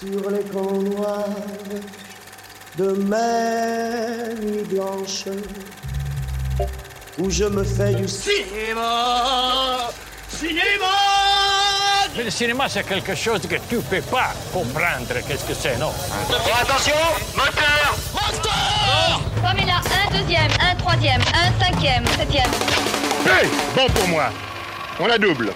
sur les camps noirs de mes nuits blanches où je me fais du Cinéma Cinéma Mais le cinéma, c'est quelque chose que tu peux pas comprendre. Qu'est-ce que c'est, non? Attention Moteur Comme il a un deuxième, un troisième, un cinquième, septième. Hey Bon pour moi. On la double.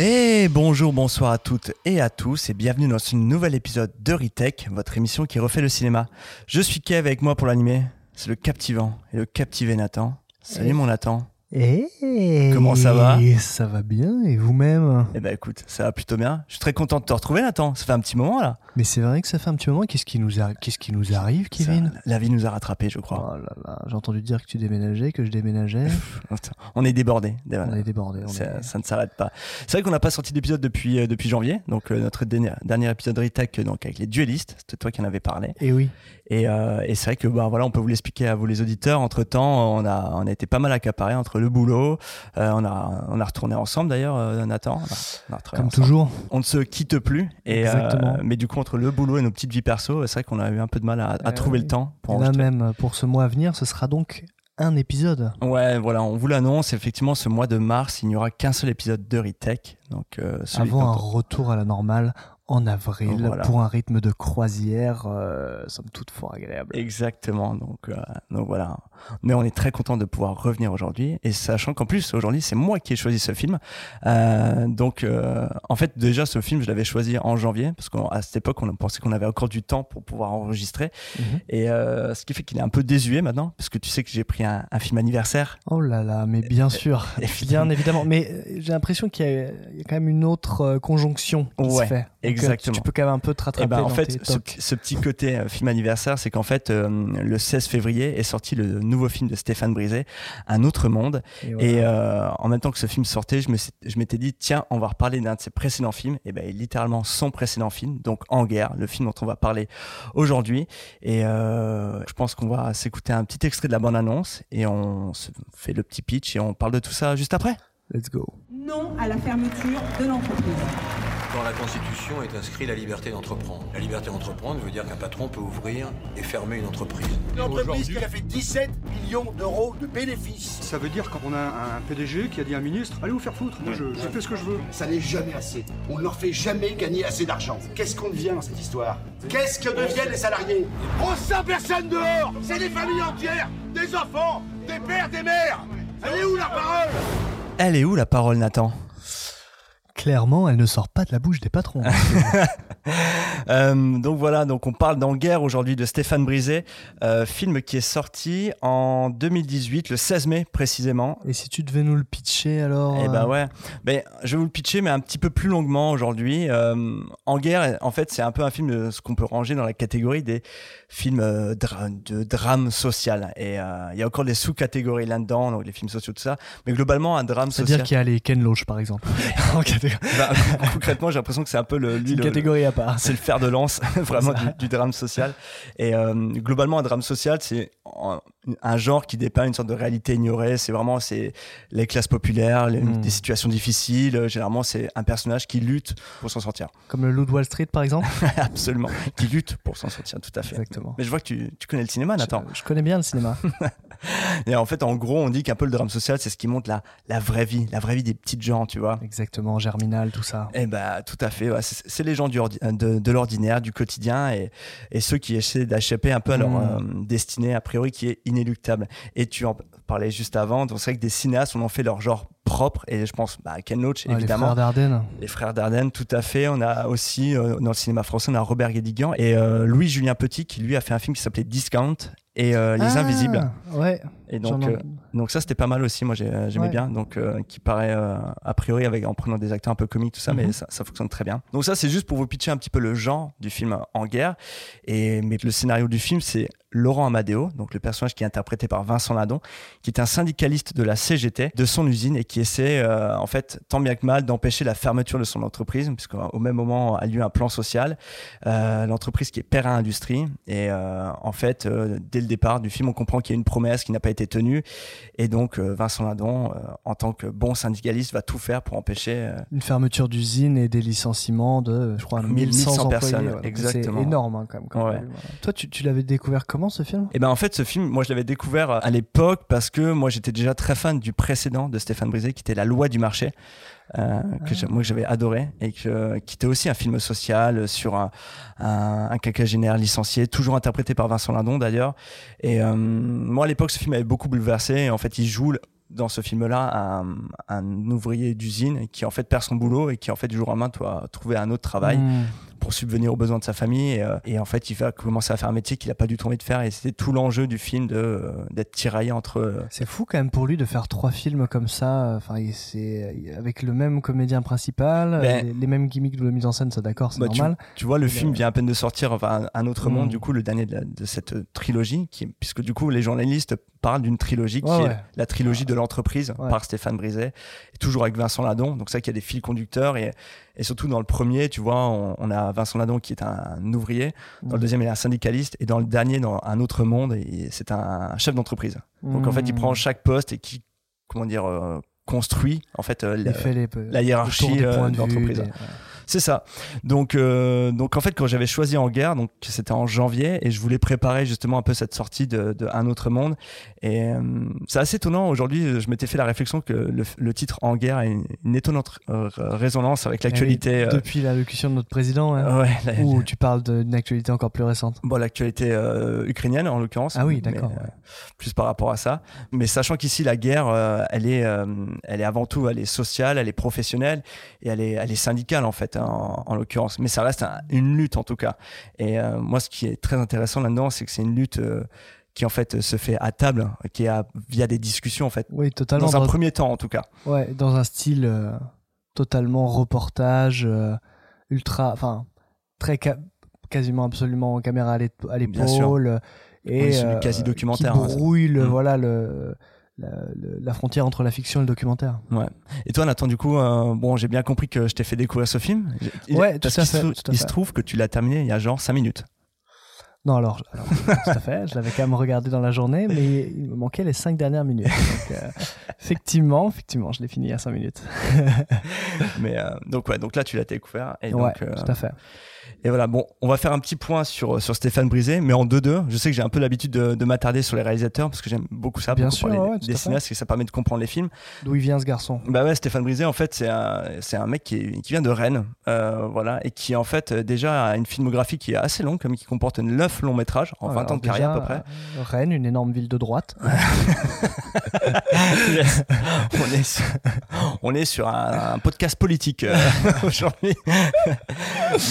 Et bonjour, bonsoir à toutes et à tous et bienvenue dans ce nouvel épisode de Retech, votre émission qui refait le cinéma. Je suis Kev avec moi pour l'animer, c'est le captivant et le captivé Nathan. Salut mon Nathan. Eh Comment ça va Ça va bien, et vous-même? Eh ben écoute, ça va plutôt bien. Je suis très content de te retrouver Nathan, ça fait un petit moment là. Mais c'est vrai que ça fait un petit moment, qu'est-ce qui nous, a- qu'est-ce qui nous arrive, Kevin? Ça- la vie nous a rattrapés je crois. Oh là là, j'ai entendu dire que tu déménageais, que je déménageais. On est débordés. on est débordés. on Ça, est- ça ne s'arrête pas. C'est vrai qu'on n'a pas sorti d'épisode depuis, euh, depuis janvier, donc euh, notre dernier, dernier épisode Retech donc avec les duellistes, c'était toi qui en avais parlé. Eh oui. Et, euh, et c'est vrai que bah, voilà, on peut vous l'expliquer à vous les auditeurs. Entre temps, on a, on a été pas mal accaparés entre le boulot. euh, on, a, on a retourné ensemble d'ailleurs, euh, Nathan. On a- on a retravaillé Comme ensemble. toujours. On ne se quitte plus. Et, euh, Exactement. mais du coup, entre le boulot et nos petites vies perso, c'est vrai qu'on a eu un peu de mal à, à Euh, trouver oui. le temps pour Et là même, pour ce mois à venir, ce sera donc un épisode. Ouais, voilà, on vous l'annonce. Effectivement, ce mois de mars, il n'y aura qu'un seul épisode de Retech. Donc, euh, celui Avant un retour à la normale en avril, Voilà. pour un rythme de croisière, euh, somme toute fort agréable. Exactement. Donc, euh, donc voilà. Mais on est très content de pouvoir revenir aujourd'hui. Et sachant qu'en plus, aujourd'hui, c'est moi qui ai choisi ce film. Euh, donc, euh, en fait, déjà, ce film, je l'avais choisi en janvier. Parce qu'à cette époque, on pensait qu'on avait encore du temps pour pouvoir enregistrer. Mhm. Et ce qui fait qu'il est un peu désuet maintenant. Parce que tu sais que j'ai pris un, un film anniversaire. Oh là là, mais bien sûr, bien évidemment. Mais j'ai l'impression qu'il y, a il y a quand même une autre conjonction qui se fait. Exactement. Tu, tu peux quand même un peu te rattraper Et ben, en dans fait, tes ce, petit côté euh, film anniversaire, c'est qu'en fait, euh, le 16 février est sorti le nouveau film de Stéphane Brisé, Un autre monde. Et voilà. Et euh, en même temps que ce film sortait, je me suis- je m'étais dit, tiens, on va reparler d'un de ses précédents films. Et ben, littéralement son précédent film, donc En guerre, le film dont on va parler aujourd'hui. Et euh, je pense qu'on va s'écouter un petit extrait de la bande-annonce et on se fait le petit pitch et on parle de tout ça juste après. Let's go. Non à la fermeture de l'entreprise. Dans la Constitution est inscrit la liberté d'entreprendre. La liberté d'entreprendre veut dire qu'un patron peut ouvrir et fermer une entreprise. Une entreprise qui a fait 17 millions d'euros de bénéfices. Ça veut dire qu'on a un PDG qui a dit à un ministre Allez vous faire foutre, moi je, je fais ce que je veux. Ça n'est jamais assez. On ne leur fait jamais gagner assez d'argent. Qu'est-ce qu'on devient dans cette histoire? Qu'est-ce que deviennent les salariés? On sent personne dehors C'est des familles entières Des enfants Des pères, des mères Elle est où la parole? Elle est où la parole, Nathan? Clairement, elle ne sort pas de la bouche des patrons. Euh, donc voilà, donc on parle d'En guerre aujourd'hui de Stéphane Brisé, euh, film qui est sorti en 2018, le 16 mai précisément. Et si tu devais nous le pitcher alors Eh ben euh, ouais, ben, je vais vous le pitcher mais un petit peu plus longuement aujourd'hui. Euh, en guerre, en fait, c'est un peu un film de ce qu'on peut ranger dans la catégorie des films dra- de drame social. Et il y a encore des sous-catégories là-dedans, donc les films sociaux tout ça. Mais globalement, un drame social. C'est-à-dire qu'il y a les Ken Loach par exemple. En catégorie- Bah, concrètement, j'ai l'impression que c'est un peu le, lui, C'est une le- catégorie à part. c'est le fer de lance vraiment du, du drame social. Et euh, globalement, un drame social, c'est un, genre qui dépeint une sorte de réalité ignorée. C'est vraiment c'est les classes populaires, les- Mm. des situations difficiles. Euh, Généralement, c'est un personnage qui lutte pour s'en sortir. Comme le Loup de Wall Street par exemple. Absolument, qui lutte pour s'en sortir, tout à fait. Exactement. Mais je vois que tu, tu connais le cinéma, Nathan. Je, je connais bien le cinéma. Et en fait, en gros, on dit qu'un peu le drame social, c'est ce qui montre la, la vraie vie, la vraie vie des petites gens, tu vois. Exactement, Germinal, tout ça. Eh ben, tout à fait. ouais. C'est les gens du ordi- de, de l'ordinaire, du quotidien, et, et ceux qui essaient d'échapper un peu à leur Mm. euh, destinée, a priori, qui est inéluctable. Et tu en parlais juste avant, donc c'est vrai que des cinéastes, on en fait leur genre propre, et je pense bah, Ken Loach, Ah, les évidemment. frères Dardenne. Les frères Dardenne, tout à fait. On a aussi, euh, dans le cinéma français, on a Robert Guédiguian et euh, Louis-Julien Petit, qui lui a fait un film qui s'appelait Discount et euh, Les Ah, Invisibles. Ouais. Et donc, donc ça, c'était pas mal aussi. Moi, j'ai- j'aimais Ouais. bien. Donc, qui paraît a priori avec en prenant des acteurs un peu comiques, tout ça, mais Mhm. ça, ça fonctionne très bien. Donc ça, c'est juste pour vous pitcher un petit peu le genre du film En guerre. Et mais le scénario du film, c'est Laurent Amadeo, donc le personnage qui est interprété par Vincent Ladon, qui est un syndicaliste de la CGT, de son usine, et qui essaie, euh, en fait, tant bien que mal, d'empêcher la fermeture de son entreprise, puisqu'au même moment a lieu un plan social. Euh, L'entreprise qui est Perrin Industrie, et euh, en fait, euh, dès le départ du film, on comprend qu'il y a une promesse qui n'a pas été tenue. Et donc, euh, Vincent Lindon, euh, en tant que bon syndicaliste, va tout faire pour empêcher. euh, Une fermeture d'usine et des licenciements de, je crois, 1100, 1100 employés, personnes, ouais. Exactement. C'est énorme hein, quand même. Ouais. volume, voilà. Toi, tu, tu l'avais découvert comment ce film? Et ben en fait, ce film, moi je l'avais découvert à l'époque parce que moi j'étais déjà très fan du précédent de Stéphane Brisé, qui était La Loi du marché, euh, que j'ai- moi j'avais adoré et que, qui était aussi un film social sur un, un, un quinquagénaire licencié, toujours interprété par Vincent Lindon d'ailleurs. Et euh, moi à l'époque, ce film m'avait beaucoup bouleversé. Et en fait, il joue dans ce film-là un, un ouvrier d'usine qui en fait perd son boulot et qui en fait du jour au lendemain doit trouver un autre travail Hmm. Pour subvenir aux besoins de sa famille et, euh, et en fait il va commencer à faire un métier qu'il a pas du tout envie de faire et c'était tout l'enjeu du film de euh, d'être tiraillé entre euh, C'est fou quand même pour lui de faire trois films comme ça, enfin, c'est avec le même comédien principal, Ben- les, les mêmes gimmicks de la mise en scène, c'est d'accord, c'est tu, normal. tu vois le Mais, film euh, vient à peine de sortir enfin un, autre monde du coup le dernier de, la- de cette trilogie qui puisque du coup les journalistes parlent d'une trilogie qui Ouais, est ouais. la trilogie de l'entreprise Ouais. par Stéphane Brisé toujours avec Vincent Ladon donc ça qu'il y a des fils conducteurs et et surtout dans le premier tu vois on, on a Vincent Ladon qui est un, un ouvrier dans le deuxième il est un syndicaliste et dans le dernier dans un autre monde c'est un chef d'entreprise donc en fait il Mm. prend chaque poste et qui comment dire euh, construit en fait euh, la, hiérarchie euh, de ouais. C'est ça donc euh, donc en fait quand j'avais choisi en guerre donc c'était en janvier et je voulais préparer justement un peu cette sortie de, de un autre monde et euh, c'est assez étonnant aujourd'hui je m'étais fait la réflexion que le, le titre en guerre a une, une étonnante résonance avec l'actualité Eh oui, euh, Depuis l'allocution de notre président, hein, ouais, la- où tu parles d'une actualité encore plus récente. Bon, l'actualité euh, ukrainienne en l'occurrence. Ah oui, d'accord, ouais. plus par rapport à ça. Mais sachant qu'ici la guerre, elle est, elle est avant tout, elle est sociale, elle est professionnelle et elle est, elle est syndicale en fait, hein, en, en l'occurrence. Mais ça reste un- une lutte en tout cas. Et euh, moi, ce qui est très intéressant là-dedans, c'est que c'est une lutte. euh, qui en fait se fait à table, qui est à- via des discussions en fait. Oui, totalement. Dans un Dans- premier temps en tout cas. Ouais, dans un style euh, totalement reportage, euh, ultra, enfin, très ca- quasiment absolument caméra à Bien sûr. l'épaule. On Et euh, quasi-documentaire, Qui hein, brouille le, Mm. voilà, le, la, frontière entre la fiction et le documentaire. Ouais. Et toi, Nathan, du coup, euh, bon, j'ai bien compris que je t'ai fait découvrir ce film. Il- Ouais, parce tout à se fait, tout à il se trouve que tu l'as terminé il y a genre 5 minutes. Non, alors, alors, tout à fait, je l'avais quand même regardé dans la journée, mais il me manquait les cinq dernières minutes. Donc, euh, effectivement, effectivement, je l'ai fini il y a cinq minutes. Mais euh, donc ouais, donc là tu l'as découvert et ouais, donc tout à fait. Et voilà bon, on va faire un petit point sur sur Stéphane Brisé, mais en 2-2. Je sais que j'ai un peu l'habitude de, de m'attarder sur les réalisateurs parce que j'aime beaucoup ça, Bien sûr, parler ouais, fait. cinéastes et ça permet de comprendre les films. D'où il vient ce garçon Bah ouais, Stéphane Brisé en fait c'est un c'est un mec qui, est- qui vient de Rennes, euh, voilà, et qui en fait déjà a une filmographie qui est assez longue, comme qui comporte 9 longs métrages en 20 Alors, ans de carrière à peu près. euh, Rennes, une énorme ville de droite. On, est sur, on est sur un, un podcast politique euh, aujourd'hui.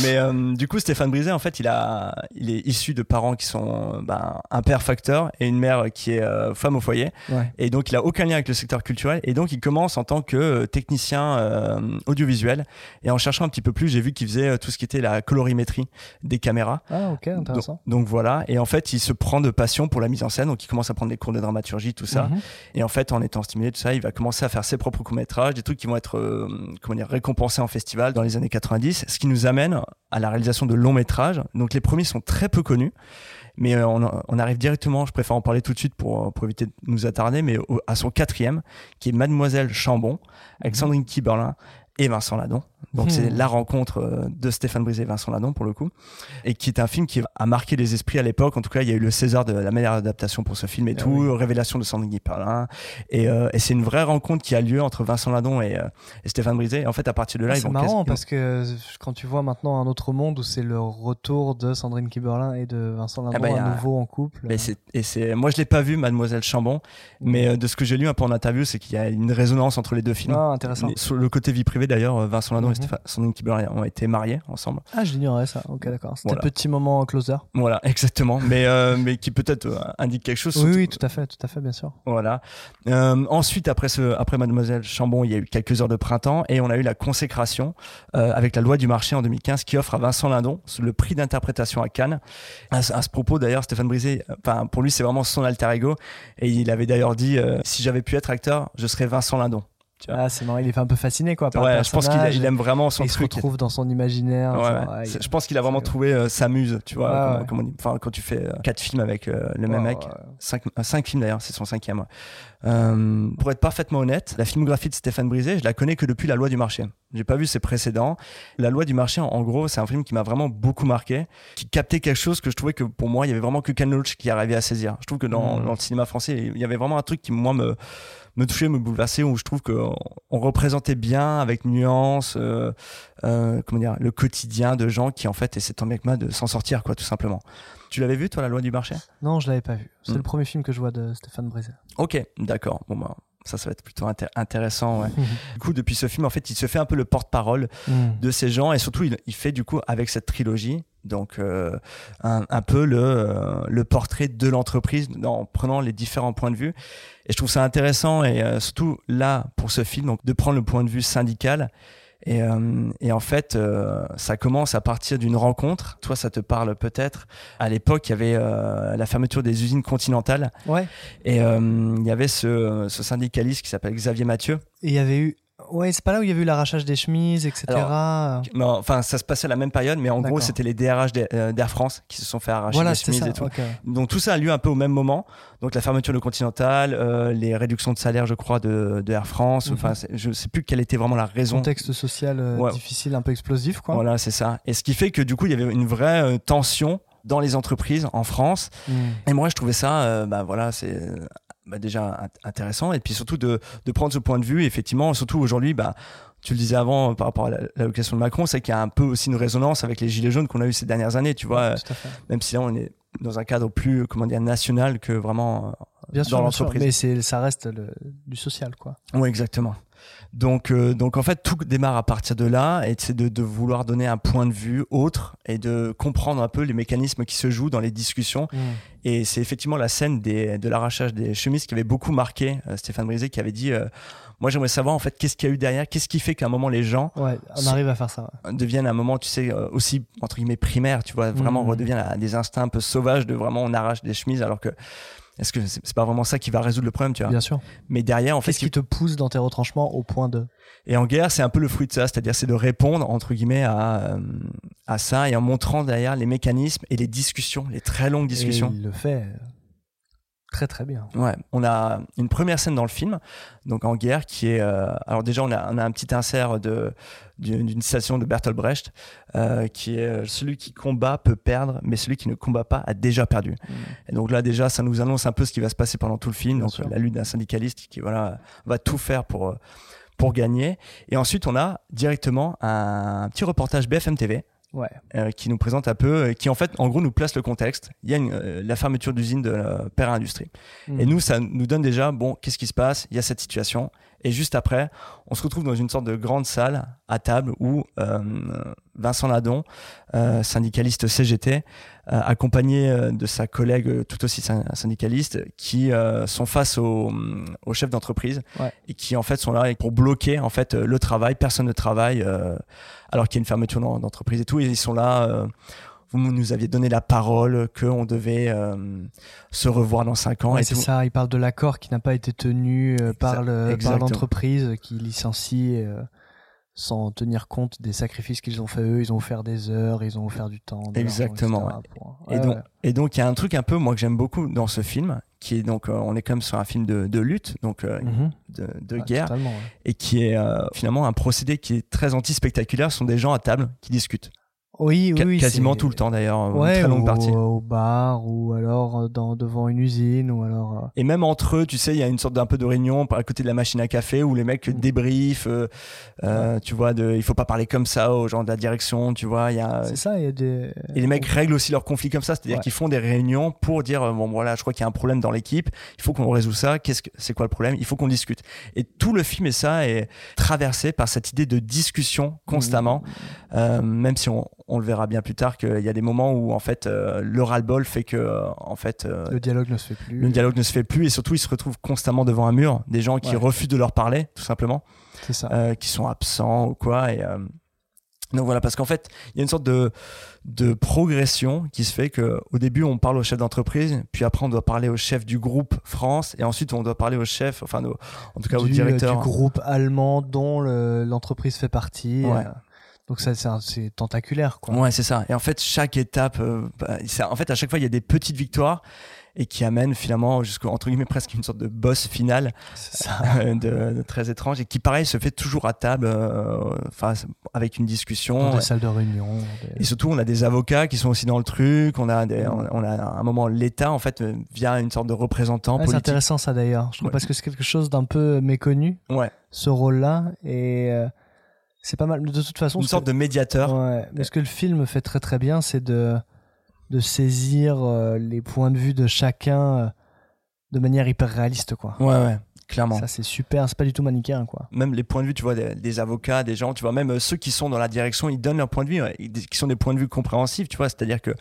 Mais euh, du coup, Stéphane Brisé, en fait, il, a, il est issu de parents qui sont ben, un père facteur et une mère qui est euh, femme au foyer. Ouais. Et donc, il a aucun lien avec le secteur culturel. Et donc, il commence en tant que euh, technicien euh, audiovisuel. Et en cherchant un petit peu plus, j'ai vu qu'il faisait tout ce qui était la colorimétrie des caméras. Ah, ok, intéressant. Donc, donc voilà, et en fait, il se prend de passion pour la mise en scène, donc il commence à prendre des cours de dramaturgie, tout ça. Mhm. Et en fait, en étant stimulé, tout ça, il va commencer à faire ses propres courts-métrages, des trucs qui vont être comment dire, récompensés en festival dans les années 90, ce qui nous amène à la réalisation de longs métrages. Donc les premiers sont très peu connus. Mais euh, on, on arrive directement, je préfère en parler tout de suite pour, pour éviter de nous attarder, mais au- à son quatrième, qui est Mademoiselle Chambon, avec Sandrine Kiberlin et Vincent Ladon. Donc c'est la rencontre euh, de Stéphane Brisé et Vincent Ladon pour le coup, et qui est un film qui a marqué les esprits à l'époque. En tout cas, il y a eu le César de la meilleure adaptation pour ce film et Ah tout, oui. révélation de Sandrine Kiberlin. Et, euh, et c'est une vraie rencontre qui a lieu entre Vincent Ladon et, euh, et Stéphane Brisé. Et en fait, à partir de là, Ah, c'est marrant parce que euh, quand tu vois maintenant un autre monde où c'est le retour de Sandrine Kiberlin et de Vincent Lindon Ah bah, a- à nouveau en couple. Mais et c'est, moi, je l'ai pas vu, Mademoiselle Chambon, mais euh, de ce que j'ai lu un peu en interview, c'est qu'il y a une résonance entre les deux films. Ah, intéressant. Mais Sur le côté vie privée, d'ailleurs, Vincent Ladon Mhm. et Stéphane, Sandrine ont été mariés ensemble. Ah, je l'ignorais ça. Ok, d'accord. C'était Voilà. petit moment closer. Voilà, exactement. Mais, euh, mais qui peut-être euh, indique quelque chose. Oui, oui, tout à fait, tout à fait, bien sûr. Voilà. Euh, ensuite, après, ce, après Mademoiselle Chambon, il y a eu quelques heures de printemps et on a eu la consécration euh, avec la loi du marché en 2015 qui offre à Vincent Lindon le prix d'interprétation à Cannes. À, ce- à ce propos, d'ailleurs, Stéphane Brisé, pour lui, c'est vraiment son alter ego et il avait d'ailleurs dit si j'avais pu être acteur, je serais Vincent Lindon. Ah, c'est marrant, il est un peu fasciné quoi. Par Ouais, le je pense qu'il il aime vraiment son Et il se truc. retrouve dans son imaginaire. Ouais, genre, ouais. il- Je pense qu'il a vraiment trouvé euh, sa muse, tu vois. On enfin, quand tu fais euh, quatre films avec euh, le même mec, cinq, euh, cinq films d'ailleurs, c'est son cinquième. Euh, pour être parfaitement honnête, la filmographie de Stéphane Brisé, je la connais que depuis La Loi du Marché. J'ai pas vu ses précédents. La Loi du Marché, en, en gros, c'est un film qui m'a vraiment beaucoup marqué, qui captait quelque chose que je trouvais que pour moi, il y avait vraiment que Ken Loach qui arrivait à saisir. Je trouve que dans, Mhm. dans le cinéma français, il y avait vraiment un truc qui moi me me touchait, me bouleversait, où je trouve qu'on on représentait bien, avec nuance, euh, euh, comment dire, le quotidien de gens qui en fait essaient tant bien que mal de s'en sortir, quoi, tout simplement. Tu l'avais vu, toi, La Loi du Marché? Non, je l'avais pas vu. C'est Hmm. le premier film que je vois de Stéphane Brisé. Ok, d'accord. Bon, bah, ça, ça va être plutôt intér- intéressant. Ouais. du coup, depuis ce film, en fait, il se fait un peu le porte-parole Mm. de ces gens et surtout, il, il fait du coup avec cette trilogie. Donc, euh, un, un peu le, euh, le portrait de l'entreprise en prenant les différents points de vue. Et je trouve ça intéressant et euh, surtout là, pour ce film, donc, de prendre le point de vue syndical. Et, et en fait, ça commence à partir d'une rencontre. Toi, ça te parle peut-être. À l'époque, il y avait la fermeture des usines continentales. Ouais. Et il y avait ce, ce syndicaliste qui s'appelle Xavier Mathieu. Et il y avait eu. Ouais, c'est pas là où il y avait eu l'arrachage des chemises, etc. Alors, Non, enfin, ça se passait à la même période, mais en gros, c'était les DRH d'Air euh, d'Air France qui se sont fait arracher Voilà, les chemises ça, et tout. Donc tout ça a lieu un peu au même moment. Donc la fermeture de Continental, euh, les réductions de salaire, je crois, de, de Air France. Mhm. Enfin, c'est- je sais plus quelle était vraiment la raison. Contexte social euh, Ouais. difficile, un peu explosif, quoi. Voilà, c'est ça. Et ce qui fait que du coup, il y avait une vraie euh, tension dans les entreprises en France. Mm. Et moi, je trouvais ça, euh, bah voilà, c'est bah, déjà int- intéressant. Et puis surtout de, de prendre ce point de vue. Effectivement, surtout aujourd'hui, bah, tu le disais avant euh, par rapport à la- l'allocation de Macron, c'est qu'il y a un peu aussi une résonance avec les gilets jaunes qu'on a eu ces dernières années. Tu vois, fait. même si là, on est dans un cadre plus, comment dire, national que vraiment euh, Bien sûr, dans l'entreprise. mais c'est, ça reste le, du social, quoi. Oui, exactement. Donc, euh, donc en fait, tout démarre à partir de là, et c'est de, de vouloir donner un point de vue autre et de comprendre un peu les mécanismes qui se jouent dans les discussions. Mm. Et c'est effectivement la scène des, de l'arrachage des chemises qui avait beaucoup marqué euh, Stéphane Brisé, qui avait dit euh, Moi, j'aimerais savoir en fait qu'est-ce qu'il y a eu derrière, qu'est-ce qui fait qu'à un moment les gens Ouais, on sont- arrive à faire ça. ouais. deviennent à un moment, tu sais, aussi entre guillemets primaire, tu vois, vraiment Mhm. redeviennent à des instincts un peu sauvages de vraiment on arrache des chemises alors que. Est-ce que c'est pas vraiment ça qui va résoudre le problème, tu vois Bien sûr. Mais derrière, en fait, Qu'est-ce qui te pousse dans tes retranchements au point de. et en guerre, c'est un peu le fruit de ça, c'est-à-dire c'est de répondre entre guillemets à, euh, à ça et en montrant derrière les mécanismes et les discussions, les très longues discussions. Et il le fait très très bien. Ouais, on a une première scène dans le film, donc en guerre, qui est. euh, alors déjà, on a, on a un petit insert de d'une citation de Bertolt Brecht, euh, qui est euh, celui qui combat peut perdre, mais celui qui ne combat pas a déjà perdu. Et donc là, déjà, ça nous annonce un peu ce qui va se passer pendant tout le film. Bien donc sûr. la lutte d'un syndicaliste qui voilà va tout faire pour pour gagner. Et ensuite, on a directement un petit reportage BFM TV Ouais. euh, qui nous présente un peu, euh, qui en fait, en gros, nous place le contexte. Il y a une, euh, la fermeture d'usine de Père Industrie. Et nous, ça nous donne déjà, bon, qu'est-ce qui se passe? Il y a cette situation. Et juste après, on se retrouve dans une sorte de grande salle à table où euh, Vincent Ladon, euh, syndicaliste CGT, euh, accompagné euh, de sa collègue euh, tout aussi syn- syndicaliste, qui euh, sont face au, au chef d'entreprise Ouais. et qui en fait sont là pour bloquer en fait le travail. Personne ne travaille euh, alors qu'il y a une fermeture d'en- d'entreprise et tout. Et ils sont là. Vous nous aviez donné la parole qu'on devait euh, se revoir dans cinq ans. Ouais, c'est tout. ça, il parle de l'accord qui n'a pas été tenu euh, par, le, l'entreprise qui licencie euh, sans tenir compte des sacrifices qu'ils ont fait eux. Ils ont offert des heures, ils ont offert du temps. Exactement. etc. ouais. pour- Et donc, ouais. et donc il y a un truc un peu moi que j'aime beaucoup dans ce film, qui est donc on est même sur un film de, de lutte, donc Mhm. de, guerre, et qui est finalement un procédé qui est très anti-spectaculaire. Ce sont des gens à table qui discutent. Oui, oui, Ca- oui, quasiment tout le temps d'ailleurs, Ouais, très longue ou partie. Au bar, ou alors euh, dans, devant une usine, ou alors. euh, Et même entre eux, tu sais, il y a une sorte d'un peu de réunion à côté de la machine à café où les mecs Mm. débriefent, euh, euh, tu vois, de, il faut pas parler comme ça aux gens de la direction, tu vois, il y a, C'est ça, il y a des. Et les mecs règlent aussi leurs conflits comme ça, c'est-à-dire Ouais. qu'ils font des réunions pour dire bon voilà, je crois qu'il y a un problème dans l'équipe, il faut qu'on résout ça, qu'est-ce que c'est quoi le problème Il faut qu'on discute. Et tout le film et ça est traversé par cette idée de discussion constamment, euh, même si on, on le verra bien plus tard qu'il y a des moments où en fait euh, le ras-le-bol fait que euh, en fait euh, Le dialogue ne se fait plus. le dialogue ne se fait plus et surtout ils se retrouvent constamment devant un mur, des gens qui Ouais. refusent de leur parler tout simplement, C'est ça. qui sont absents ou quoi et Donc voilà, parce qu'en fait, il y a une sorte de, de progression qui se fait que au début, on parle au chef d'entreprise, puis après, on doit parler au chef du groupe France, et ensuite, on doit parler au chef, enfin, au- en tout cas, au du, directeur. du groupe allemand dont le- l'entreprise fait partie. Ouais. Euh, donc ça, c'est tentaculaire, quoi. Ouais, c'est ça. Et en fait, chaque étape, euh, bah, c'est- en fait, à chaque fois, il y a des petites victoires et qui amènent finalement jusqu'au entre guillemets presque une sorte de boss final euh, de, de très étrange et qui pareil se fait toujours à table, euh, enfin avec une discussion. Dans des Ouais. salles de réunion. des- Et surtout, on a des avocats qui sont aussi dans le truc. On a, des, on, on a à un moment l'État en fait euh, via une sorte de représentant Ouais, c'est intéressant ça d'ailleurs. Je trouve Ouais. parce que c'est quelque chose d'un peu méconnu, Ouais. ce rôle-là. Et euh, c'est pas mal. De toute façon, Une sorte que- de médiateur. Ouais, mais ce que le film fait très très bien, c'est de, de saisir euh, les points de vue de chacun euh, de manière hyper réaliste, quoi. Ouais, ouais, clairement. Ça, c'est super. C'est pas du tout manichéen, quoi. même les points de vue, tu vois, des, des avocats, des gens, tu vois, même euh, ceux qui sont dans la direction, ils donnent leur point de vue, qui sont des points de vue compréhensifs, tu vois, c'est-à-dire que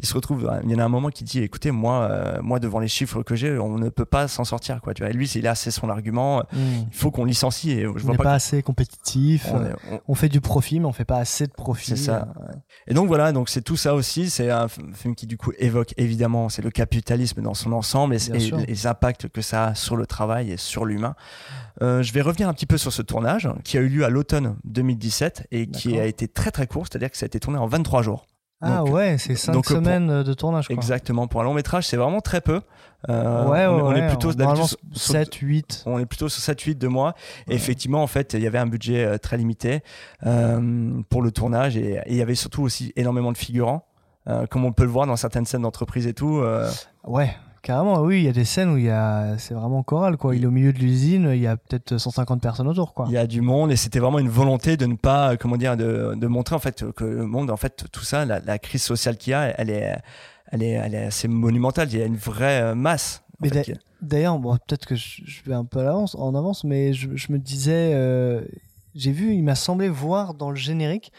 ils se retrouvent, euh, il y en a un moment qui dit, écoutez, moi, euh, moi devant les chiffres que j'ai, on ne peut pas s'en sortir, quoi, tu vois. Et lui, c'est là, c'est son argument, euh, Mm. il faut qu'on licencie. Et je On vois n'est pas pas, que- assez compétitif. On est- on- on... fait du profit, mais on fait pas assez de profit. C'est ça. euh, Et donc voilà, donc c'est tout ça aussi. C'est un film qui du coup évoque évidemment, c'est le capitalisme dans son ensemble et, et les impacts que ça a sur le travail et sur l'humain. Euh, je vais revenir un petit peu sur ce tournage qui a eu lieu à l'automne 2017 et qui a été très très court, c'est-à-dire que ça a été tourné en 23 jours. Ah Donc, ouais, c'est cinq donc, pour- semaines de tournage, quoi. Exactement. Pour un long métrage, c'est vraiment très peu. Euh, Ouais, on, ouais, on est plutôt sur- 7, 8. on est plutôt sur 7-8 de mois. Et effectivement, en fait, il y avait un budget euh, très limité euh, pour le tournage et, et il y avait surtout aussi énormément de figurants, euh, comme on peut le voir dans certaines scènes d'entreprise et tout. euh, Ouais, carrément, oui, il y a des scènes où il y a, c'est vraiment choral, quoi. Il est au milieu de l'usine, il y a peut-être 150 personnes autour, quoi. il y a du monde et c'était vraiment une volonté de ne pas, euh, comment dire, de, de montrer en fait que le monde, en fait, tout ça, la, la crise sociale qu'il y a, elle est, elle est, elle est assez monumentale. Il y a une vraie euh, masse. Mais D'ailleurs, bon, peut-être que je, je vais un peu à l'avance, en avance, mais je, je me disais, euh, j'ai vu, il m'a semblé voir dans le générique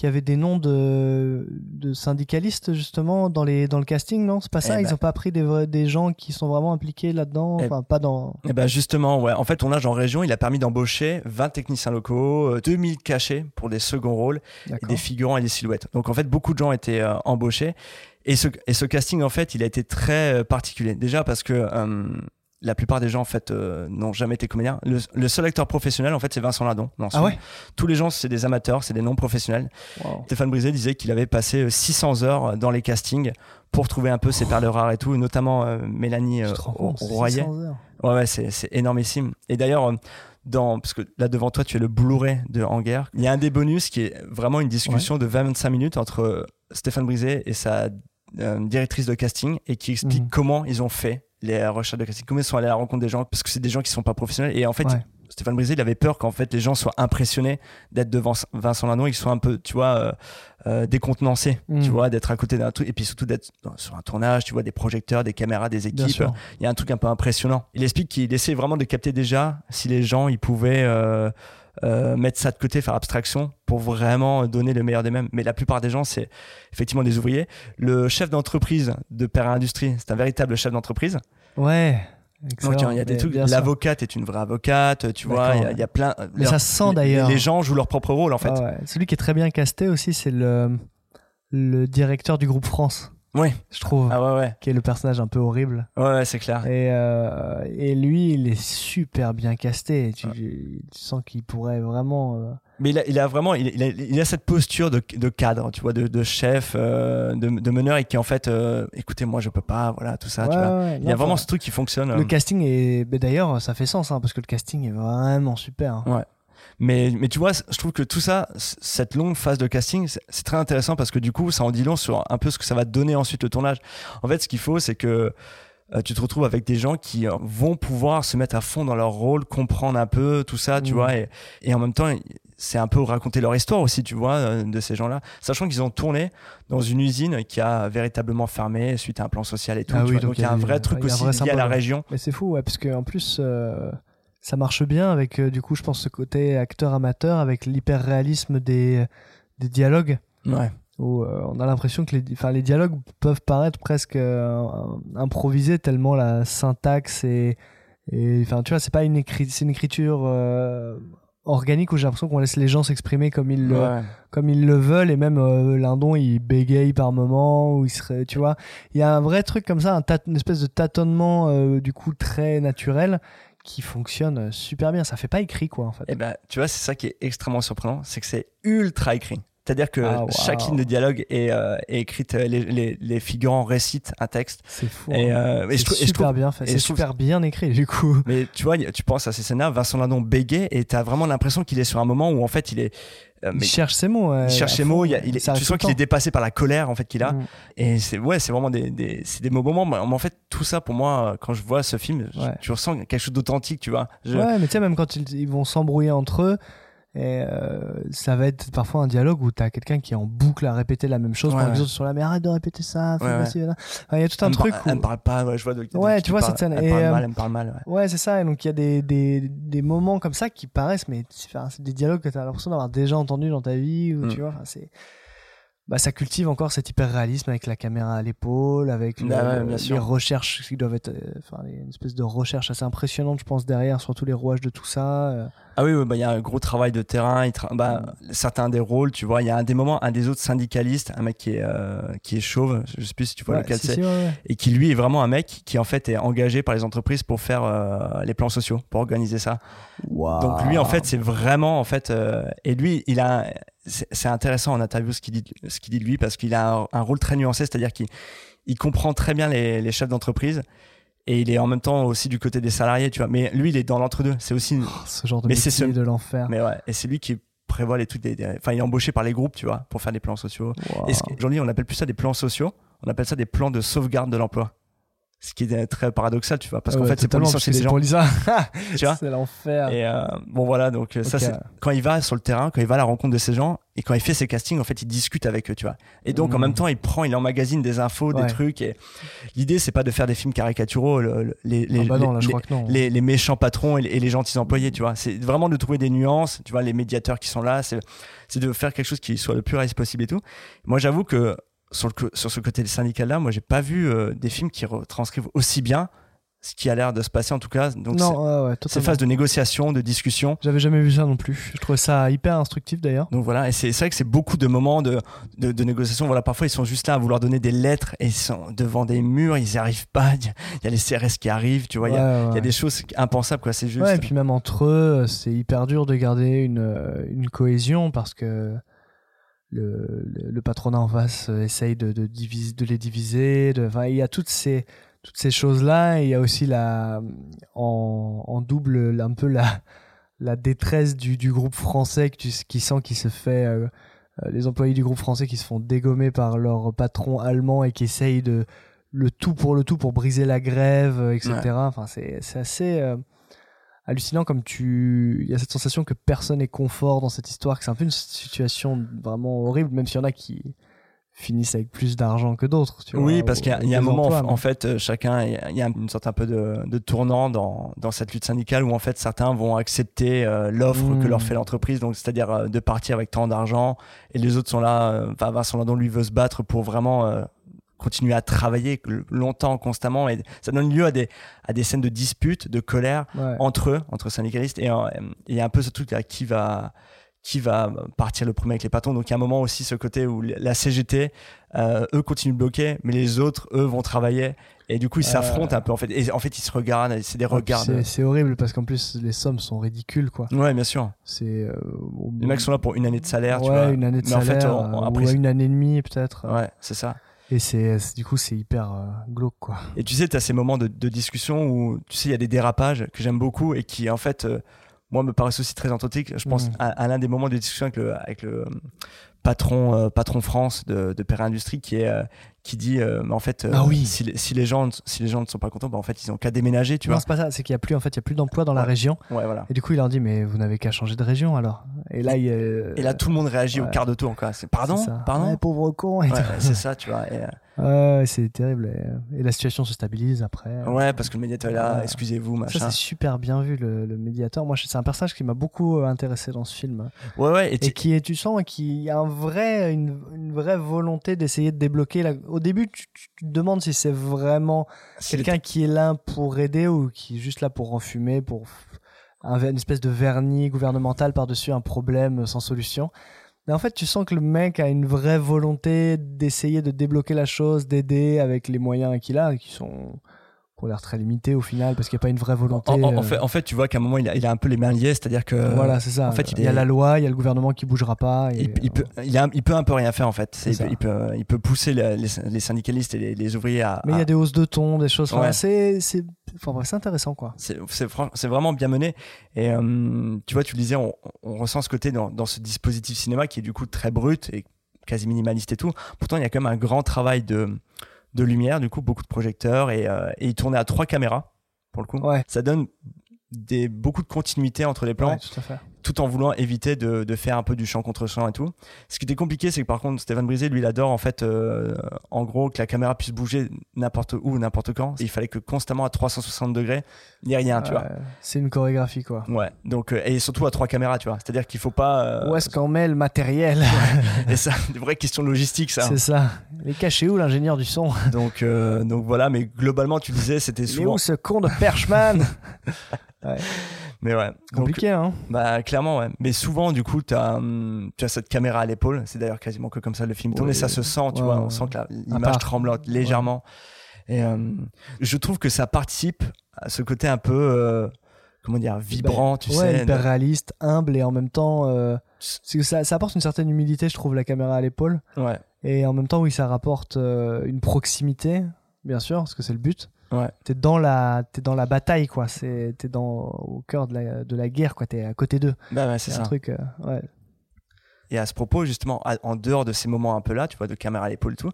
qu'il y avait des noms de, de syndicalistes justement dans, les, dans le casting, non? C'est pas ça? Eh Ils ben- ont pas pris des, vrais- des gens qui sont vraiment impliqués là-dedans? Eh- Enfin, pas dans. Eh ben justement, ouais. En fait, on a en région, il a permis d'embaucher 20 techniciens locaux, euh, 2000 cachets pour des seconds rôles, et des figurants et des silhouettes. Donc en fait, beaucoup de gens étaient euh, embauchés. Et ce, et ce casting, en fait, il a été très euh, particulier. Déjà parce que euh, la plupart des gens, en fait, euh, n'ont jamais été comédiens. Le, le seul acteur professionnel, en fait, c'est Vincent Lardon. ce Ah ouais? Tous les gens, c'est des amateurs, c'est des non-professionnels. Wow. Stéphane Brisé disait qu'il avait passé euh, 600 heures dans les castings pour trouver un peu ses perles rares et tout, notamment euh, Mélanie euh, Royer. 600 heures. Ouais, ouais, c'est, c'est énormissime. Et d'ailleurs, euh, dans, parce que là devant toi, tu as le Blu-ray de Hangar. Il y a un des bonus qui est vraiment une discussion de 25 minutes entre euh, Stéphane Brisé et sa euh, directrice de casting et qui explique Mhm. comment ils ont fait les recherches de casting, comment ils sont allés à la rencontre des gens, parce que c'est des gens qui sont pas professionnels. Et en fait, Ouais. Stéphane Brisé, il avait peur qu'en fait les gens soient impressionnés d'être devant Vincent Lindon et qu'ils soient un peu, tu vois, euh, euh, décontenancés, tu vois, d'être à côté d'un truc et puis surtout d'être sur un tournage, tu vois, des projecteurs, des caméras, des équipes. Il y a un truc un peu impressionnant. Il explique qu'il essaie vraiment de capter déjà si les gens ils pouvaient euh, euh, mettre ça de côté, faire abstraction pour vraiment donner le meilleur des mêmes. Mais la plupart des gens, c'est effectivement des ouvriers. Le chef d'entreprise de Père Industrie, c'est un véritable chef d'entreprise. Ouais. Donc il y a des trucs. L'avocate est une vraie avocate, tu vois. Il y a- ouais. il y, a plein. Mais leur- ça se sent les- d'ailleurs. Les gens jouent leur propre rôle en fait. Ah ouais. Celui qui est très bien casté aussi, c'est le, le directeur du groupe France, Oui. je trouve, Ah ouais ouais. qui est le personnage un peu horrible. Ouais, ouais, c'est clair. Et, euh, et lui, il est super bien casté. Tu, tu sens qu'il pourrait vraiment. euh, Mais il a, il a vraiment, il, il a, il a cette posture de, de cadre, tu vois, de, de chef, euh, de, de meneur et qui en fait, écoutez, moi je peux pas, voilà, tout ça, tu vois. Il y a vraiment ce truc qui fonctionne. Le casting est. D'ailleurs, ça fait sens, hein, parce que le casting est vraiment super. hein. Ouais. Mais, mais tu vois, je trouve que tout ça, cette longue phase de casting, c'est très intéressant parce que du coup, ça en dit long sur un peu ce que ça va te donner ensuite le tournage. En fait, ce qu'il faut, c'est que euh, tu te retrouves avec des gens qui euh, vont pouvoir se mettre à fond dans leur rôle, comprendre un peu tout ça, tu Mhm. vois, et, et en même temps, c'est un peu raconter leur histoire aussi, tu vois, euh, de ces gens-là, sachant qu'ils ont tourné dans une usine qui a véritablement fermé suite à un plan social et tout. Ah oui, vois. donc il y a un vrai truc aussi lié à la région. Mais c'est fou, ouais, parce qu'en plus, euh, ça marche bien avec, euh, du coup, je pense, ce côté acteur-amateur, avec l'hyper-réalisme des, des dialogues. Ouais. où euh, on a l'impression que les, enfin, les dialogues peuvent paraître presque euh, improvisés tellement la syntaxe est, et enfin tu vois c'est pas une c'est une écriture euh, organique où j'ai l'impression qu'on laisse les gens s'exprimer comme ils le, Ouais. comme ils le veulent et même euh, Lindon il bégaye par moment ou il serait tu vois il y a un vrai truc comme ça un une espèce de tâtonnement euh, du coup très naturel qui fonctionne euh, super bien ça fait pas écrit quoi en fait Et ben, tu vois, c'est ça qui est extrêmement surprenant, c'est que c'est ultra écrit. C'est-à-dire que Ah, chaque ligne de dialogue est, euh, est écrite, euh, les, les, les figurants récitent un texte. c'est fou Et, hein. euh, et je je super trouve- bien fait c'est trouve- super bien écrit du coup Mais tu vois, tu penses à ces scènes-là, Vincent Lindon bégaye et t'as vraiment l'impression qu'il est sur un moment où en fait il est. euh, il cherche ses mots il cherche ses mots, il est- tu sens qu'il est dépassé par la colère en fait qu'il a. Mm. Et c'est ouais, c'est vraiment des, des, c'est des beaux moments. Mais en fait, tout ça pour moi, quand je vois ce film, je- tu ressens quelque chose d'authentique, tu vois. Je- Ouais, mais tu sais, même quand ils, ils vont s'embrouiller entre eux, et euh, ça va être parfois un dialogue où t'as quelqu'un qui est en boucle à répéter la même chose Ouais, que ouais. les autres sont là, mais arrête de répéter ça, Ouais. Enfin, Il y a tout un elle me par- truc où. Elle me parle pas, ouais, je vois de, de- Ouais, tu vois parle- cette scène. Elle Et, parle euh, mal, elle me parle mal. Ouais. C'est ça. Et donc il y a des, des, des moments comme ça qui paraissent, mais c'est des dialogues que t'as l'impression d'avoir déjà entendus dans ta vie, ou Mm. tu vois. c'est bah, ça cultive encore cet hyper réalisme avec la caméra à l'épaule, avec le- Bah ouais, les recherches qui doivent être, euh, enfin, une espèce de recherche assez impressionnante, je pense, derrière, sur tous les rouages de tout ça. Ah oui, oui, bah, il y a un gros travail de terrain. il tra- bah, Certains des rôles, tu vois, il y a un des moments, un des autres syndicalistes, un mec qui est, euh, qui est chauve, je sais plus si tu vois Ouais, lequel si, c'est, si, ouais, ouais. et qui lui est vraiment un mec qui en fait est engagé par les entreprises pour faire euh, les plans sociaux, pour organiser ça. Donc lui en fait c'est vraiment en fait euh, et lui il a c'est c'est intéressant en interview ce qu'il dit ce qu'il dit de lui parce qu'il a un, un rôle très nuancé c'est-à-dire qu'il il comprend très bien les, les chefs d'entreprise et il est en même temps aussi du côté des salariés tu vois. Mais lui il est dans l'entre-deux. C'est aussi ce genre de mais métier ce- de l'enfer. mais ouais et c'est lui qui prévoit les trucs des, des- enfin il est embauché par les groupes tu vois pour faire des plans sociaux. Wow. aujourd'hui on appelle plus ça des plans sociaux. On appelle ça des plans de sauvegarde de l'emploi ce qui est très paradoxal tu vois parce qu'en ouais, fait c'est pour parce les que gens c'est pour Lisa. tu vois c'est l'enfer. et euh, bon voilà, donc euh, ça Ok. c'est quand il va sur le terrain, quand il va à la rencontre de ces gens et quand il fait ses castings, en fait, il discute avec eux, tu vois. Et donc en Mhm. même temps, il prend, il emmagasine des infos, Ouais. des trucs. Et l'idée, c'est pas de faire des films caricaturaux, le- le- les les, Ah bah non, là, les, méchants patrons et les, et les gentils employés, tu vois. C'est vraiment de trouver des nuances, tu vois, les médiateurs qui sont là, c'est c'est de faire quelque chose qui soit le plus réaliste possible et tout. Moi, j'avoue que sur, le, sur ce côté syndical-là, moi, j'ai pas vu euh, des films qui retranscrivent aussi bien ce qui a l'air de se passer en tout cas. Donc c'est- non, ouais, ouais, ces phases de négociation, de discussion. J'avais jamais vu ça non plus. Je trouvais ça hyper instructif d'ailleurs. Donc voilà, et c'est vrai que c'est beaucoup de moments de, de, de négociation. Voilà, parfois ils sont juste là à vouloir donner des lettres et ils sont devant des murs, ils n'y arrivent pas. Il y a- les CRS qui arrivent, tu vois, il y Ouais, y, a des choses impensables, quoi. C'est juste. Ouais, et puis même entre eux, c'est hyper dur de garder une, euh, une cohésion parce que le, le, le patronat en face euh, essaye de, de, divise, de les diviser. De, enfin, il y a toutes ces, toutes ces choses-là. Il y a aussi la, en, en double un peu la, la détresse du, du groupe français tu- qui sent qui se fait. euh, euh, les employés du groupe français qui se font dégommer par leur patron allemand et qui essayent de le tout pour le tout pour briser la grève, euh, etc. Ouais. Enfin, c'est c'est assez euh, hallucinant comme tu. Il y a cette sensation que personne n'est confort dans cette histoire, que c'est un peu une situation vraiment horrible, même s'il y en a qui finissent avec plus d'argent que d'autres. Oui, vois, parce qu'il y a, y un moment, emplois, en, fait, euh, chacun, il y a- une sorte un peu de, de tournant dans, dans cette lutte syndicale où en fait certains vont accepter euh, l'offre que leur fait l'entreprise, donc c'est-à-dire euh, de partir avec tant d'argent, et les autres sont là. euh, Enfin, Vincent Landon lui veut se battre pour vraiment euh, continuer à travailler longtemps, constamment, et ça donne lieu à des à des scènes de disputes, de colère Ouais. entre eux, entre syndicalistes, et euh, il y a un peu ce truc là qui va qui va partir le premier avec les patrons. Donc il y a un moment aussi ce côté où la CGT, euh, eux continuent de bloquer, mais les autres, eux, vont travailler. Et du coup, ils Euh. s'affrontent un peu en fait. Et en fait, ils se regardent. et C'est des puis regards. c'est- horrible parce qu'en plus les sommes sont ridicules quoi. Ouais, bien sûr. C'est euh, Les mecs sont là pour une année de salaire, tu ouais, vois. une année de mais en salaire fait, on- on- euh, après, ou une année et demie peut-être. ouais, c'est ça. Et c'est du coup c'est hyper euh, glauque quoi. Et tu sais, tu as ces moments de, de discussion où, tu sais, il y a des dérapages que j'aime beaucoup et qui, en fait, euh, moi, me paraissent aussi très authentiques. Je pense Mm. à, à l'un des moments de discussion avec le, avec le euh, patron, euh, patron France de, de Perrin Industrie qui, est, qui dit, euh, mais en fait, euh, Ah oui. si, les, si, les gens, si les gens ne sont pas contents, bah, en fait, ils ont qu'à déménager, tu non, vois. c'est pas ça, c'est qu'il y a plus en fait, il y a plus d'emplois dans la région. Ouais, voilà. Et du coup, il leur dit mais vous n'avez qu'à changer de région alors. Et là, il Et là, tout le monde réagit au quart de tour, quoi. C'est pardon, pardon? Ouais, pauvre con. c'est ça, tu vois. Et, euh, Ouais, c'est terrible. Et, la situation se stabilise après. ouais, parce que le médiateur est là, excusez-vous, Ça, machin. c'est super bien vu, le, le médiateur. Moi, c'est un personnage qui m'a beaucoup euh, intéressé dans ce film. Ouais, ouais. Et, qui est, tu sens qu'il y a un vrai, une, une vraie volonté d'essayer de débloquer. La... Au début, tu, te demandes si c'est vraiment quelqu'un qui est là pour aider ou qui est juste là pour enfumer, pour un, une espèce de vernis gouvernemental par-dessus un problème sans solution. Mais en fait, tu sens que le mec a une vraie volonté d'essayer de débloquer la chose, d'aider avec les moyens qu'il a, qui sont qui ont l'air très limités au final, parce qu'il n'y a pas une vraie volonté. En, en- en euh, fait, en fait, tu vois qu'à un moment, il a, il a un peu les mains liées, c'est-à-dire que. voilà, c'est ça. En fait, il, il y a la loi, il y a le gouvernement qui bougera pas. Et, il, il peut, il, a- il peut un peu rien faire en fait. Il, peut, il peut- il peut pousser les, syndicalistes et les, les ouvriers à. Mais il y a des hausses de ton, des choses. Ouais. c'est, c'est, enfin, intéressant, quoi. C'est vraiment bien mené. Et euh, tu vois, tu le disais, on, on ressent ce côté dans, dans ce dispositif cinéma qui est du coup très brut et quasi minimaliste et tout. Pourtant, il y a quand même un grand travail de, de lumière, du coup, beaucoup de projecteurs et, euh, et il tournait à trois caméras pour le coup. Ouais. Ça donne des, beaucoup de continuité entre les plans Ouais, tout à fait. Tout en voulant éviter de, de faire un peu du champ contre champ et tout. Ce qui était compliqué, c'est que par contre, Stéphane Brisé, lui, il adore en fait, euh, en gros, que la caméra puisse bouger n'importe où, n'importe quand. Il fallait que constamment à 360 degrés, il n'y ait rien, tu vois. C'est une chorégraphie, quoi. Ouais. Donc, euh, et surtout à trois caméras, tu vois. C'est-à-dire qu'il faut pas. euh, Où est-ce qu'on met le matériel? Et ça, des vraies questions logistiques, ça. C'est ça. Il est caché où l'ingénieur du son? Donc, euh, donc voilà, mais globalement, tu disais, c'était souvent. où ce con de Perchman? Ouais. Mais ouais. Donc, Compliqué, hein Bah clairement ouais. Mais souvent du coup t'as hum, tu as cette caméra à l'épaule. C'est d'ailleurs quasiment que comme ça le film tourne Ouais. et ça se sent. Tu Ouais, vois, on sent que l'image tremblote légèrement. Et euh, je trouve que ça participe à ce côté un peu euh, comment dire vibrant, tu Bah, ouais, sais. hyper réaliste, humble et en même temps, euh, que ça, ça apporte une certaine humilité, je trouve, la caméra à l'épaule. Ouais. Et en même temps, oui, ça rapporte euh, une proximité, bien sûr, parce que c'est le but. Ouais. T'es dans la, t'es dans la bataille, quoi. C'est, t'es dans au cœur de la, de la guerre, quoi. T'es à côté d'eux. Bah ouais, c'est un truc, euh, ouais. Et à ce propos, justement, à- en dehors de ces moments un peu là, tu vois, de caméra à l'épaule et tout,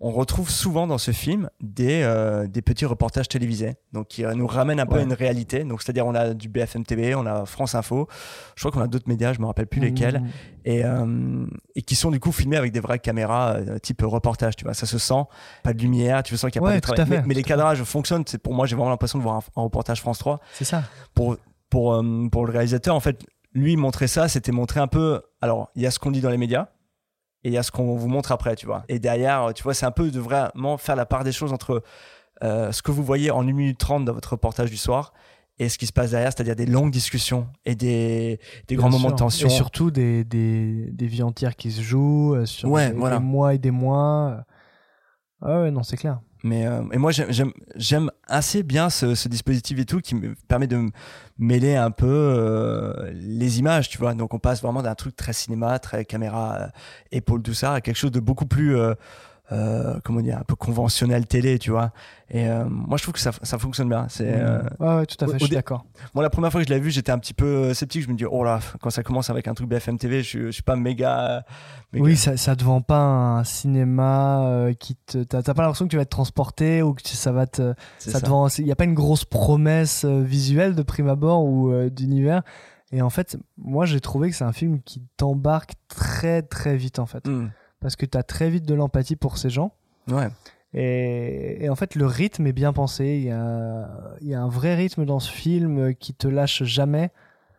on retrouve souvent dans ce film des, euh, des petits reportages télévisés, donc qui euh, nous ramènent un peu Ouais. à une réalité. Donc, c'est-à-dire, on a du BFM TV, on a France Info, je crois qu'on a d'autres médias, je me rappelle plus lesquels, Mhm. et, euh, et qui sont du coup filmés avec des vraies caméras euh, type reportage, tu vois. Ça se sent, pas de lumière, tu sens qu'il n'y a Ouais, pas de travail. fait, Mais, mais les cadrages fonctionnent. C'est pour moi, j'ai vraiment l'impression de voir un, un reportage France 3 C'est ça. pour, pour, euh, pour le réalisateur, en fait, lui montrer ça, c'était montrer un peu. Alors, il y a ce qu'on dit dans les médias et il y a ce qu'on vous montre après, tu vois. Et derrière, tu vois, c'est un peu de vraiment faire la part des choses entre euh, ce que vous voyez en 1 minute 30 dans votre reportage du soir et ce qui se passe derrière, c'est-à-dire des longues discussions et des, des grands moments de tension. Et surtout des, des, des vies entières qui se jouent euh, sur Ouais, des, voilà. des mois et des mois. Ah ouais, non, c'est clair. Mais euh, et moi j'aime- assez bien ce, dispositif et tout qui me permet de mêler un peu euh, les images, tu vois. Donc on passe vraiment d'un truc très cinéma, très caméra, euh, épaule, tout ça, à quelque chose de beaucoup plus euh, euh, comment dire, un peu conventionnel télé, tu vois. Et euh, moi je trouve que ça, ça fonctionne bien. C'est euh, Ouais, ouais, tout à fait, au- je suis d'accord. Moi la première fois que je l'ai vu, j'étais un petit peu sceptique. Je me dis oh là, quand ça commence avec un truc BFM TV, je, suis- je suis pas méga. méga- Oui, ça, ça te vend pas un cinéma euh, qui te. T'as t'as pas l'impression que tu vas être transporté ou que tu- ça va te. C'est Ça te ça. vend. Il y a pas une grosse promesse euh, visuelle de prime abord ou euh, d'univers. Et en fait, moi, j'ai trouvé que c'est un film qui t'embarque très très vite en fait, Hmm. Parce que t'as très vite de l'empathie pour ces gens. Ouais. Et, et en fait, le rythme est bien pensé. Il y a, il y a un vrai rythme dans ce film qui te lâche jamais.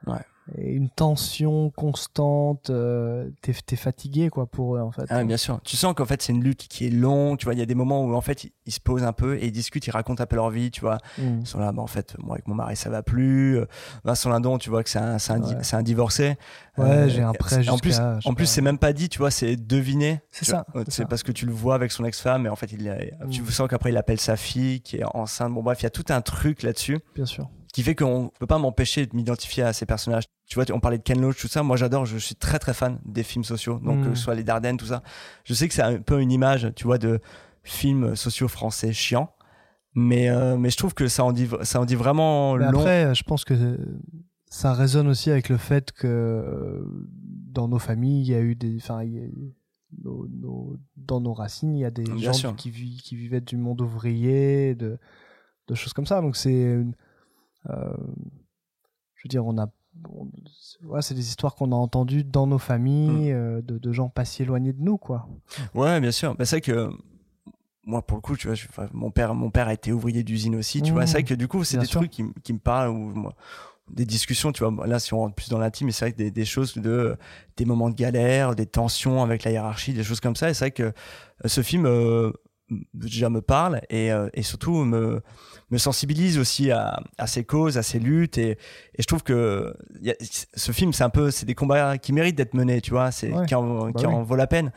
Ouais. Une tension constante. euh, T'es t'es fatigué, quoi, pour eux, en fait. Ah, bien sûr. Tu sens qu'en fait, c'est une lutte qui est longue. Tu vois, il y a des moments où en fait, ils, se posent un peu et ils discutent, ils racontent un peu leur vie. Tu vois, Mm. ils sont là, bah, en fait, moi avec mon mari, ça va plus. Euh, Vincent Lindon, tu vois que c'est un, c'est un, di- Ouais. c'est un divorcé. Ouais, j'ai un prêt En plus, en plus, c'est même pas dit, tu vois, c'est deviné. C'est ça, vois, c'est ça. parce que tu le vois avec son ex-femme et en fait, il, tu Mm. sens qu'après, il appelle sa fille qui est enceinte. Bon, bref, il y a tout un truc là-dessus Bien sûr. Qui fait qu'on peut pas m'empêcher de m'identifier à ces personnages. Tu vois, on parlait de Ken Loach, tout ça. Moi, j'adore, je suis très très fan des films sociaux. Donc, Mm. que ce soit les Dardennes, tout ça. Je sais que c'est un peu une image, tu vois, de films sociaux français chiants. Mais, euh, mais je trouve que ça en dit, ça en dit vraiment Mais long. après, je pense que ça résonne aussi avec le fait que euh, dans nos familles, il y a eu des. Enfin, nos- nos- dans nos racines, il y a des Bien gens qui, qui vivaient du monde ouvrier, de, de choses comme ça. Donc, c'est. Euh, je veux dire, on a. on- c'est- ouais, c'est des histoires qu'on a entendues dans nos Mm. familles, euh, de, de gens pas si éloignés de nous, quoi. Ouais, bien sûr. Bah, c'est vrai que moi, pour le coup, tu vois, je- mon père, mon père a été ouvrier d'usine aussi. Tu Mmh. vois, c'est vrai que du coup, c'est des sûr. trucs qui, me parlent ou moi, des discussions. Tu vois, là, si on rentre plus dans l'intime, c'est vrai que des, des choses de des moments de galère, des tensions avec la hiérarchie, des choses comme ça. Et c'est vrai que euh, ce film euh, déjà me parle et, euh, et surtout me, me sensibilise aussi à, à ces causes, à ces luttes. Et, et je trouve que y a, ce film, c'est un peu, c'est des combats qui méritent d'être menés, tu vois, c'est Ouais. qui, en, Bah qui oui. en vaut la peine.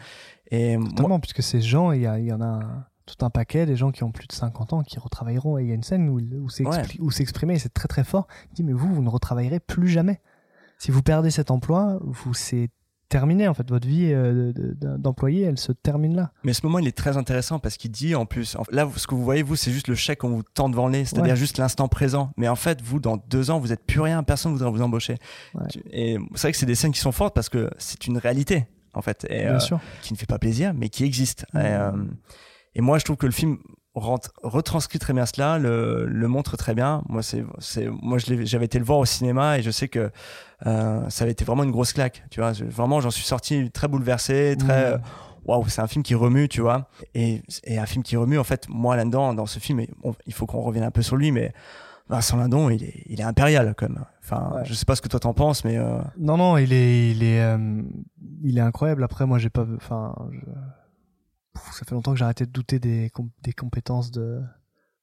Et moi- puisque ces gens, il y, a- y en a tout un paquet, des gens qui ont plus de 50 ans, qui retravailleront. Et il y a une scène où, où c'est Ouais. exprimé, c'est très très fort. Il dit, mais vous, vous ne retravaillerez plus jamais. Si vous perdez cet emploi, vous c'est terminé, en fait. Votre vie euh, de- de- d'employé, elle se termine là. Mais ce moment, il est très intéressant parce qu'il dit en plus, en- là, ce que vous voyez, vous, c'est juste le chèque qu'on vous tend devant le nez, c'est-à-dire Ouais. juste l'instant présent. Mais en fait, vous, dans deux ans, vous êtes plus rien, personne ne voudra vous embaucher. Et c'est vrai que c'est des scènes qui sont fortes parce que c'est une réalité, en fait, et, Bien euh, sûr. qui ne fait pas plaisir, mais qui existe. Et, euh, et moi, je trouve que le film retranscrit très bien cela, le, le montre très bien. Moi, c'est, c'est, moi, j'avais été le voir au cinéma et je sais que euh, ça avait été vraiment une grosse claque. Tu vois, vraiment, j'en suis sorti très bouleversé, très. Mhm. euh, Waouh, c'est un film qui remue, tu vois. Et, et un film qui remue, en fait, moi là-dedans, dans ce film, et on- il faut qu'on revienne un peu sur lui, mais Vincent Lindon, il est, il est impérial quand même. Enfin, Ouais. je sais pas ce que toi t'en penses, mais euh, Non, non, il est, il est, euh, il est incroyable. Après, moi, j'ai pas, enfin, je- ça fait longtemps que j'ai arrêté de douter des, com- des compétences de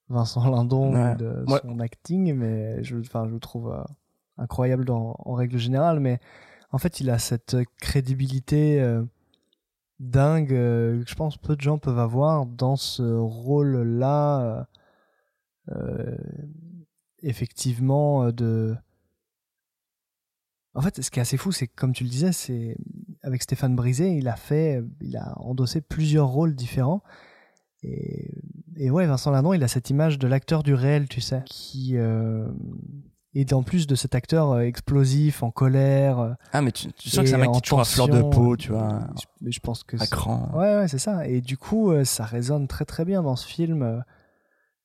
Vincent Lindon, Ouais. ou de son acting, mais je, enfin, je le trouve euh, incroyable dans, en règle générale. Mais en fait, il a cette crédibilité euh, dingue euh, que je pense peu de gens peuvent avoir dans ce rôle-là. euh, effectivement, de en fait, ce qui est assez fou, c'est que comme tu le disais, c'est avec Stéphane Brisé, il a fait, il a endossé plusieurs rôles différents. Et, et ouais, Vincent Lindon, il a cette image de l'acteur du réel, tu sais, qui euh, est en plus de cet acteur euh, explosif, en colère. euh, Ah, mais tu- tu sens que c'est un mec qui toujours à fleur de peau, tu vois. Je- je pense que À c'est- cran. Ouais, ouais, c'est ça. Et du coup, euh, ça résonne très très bien dans ce film.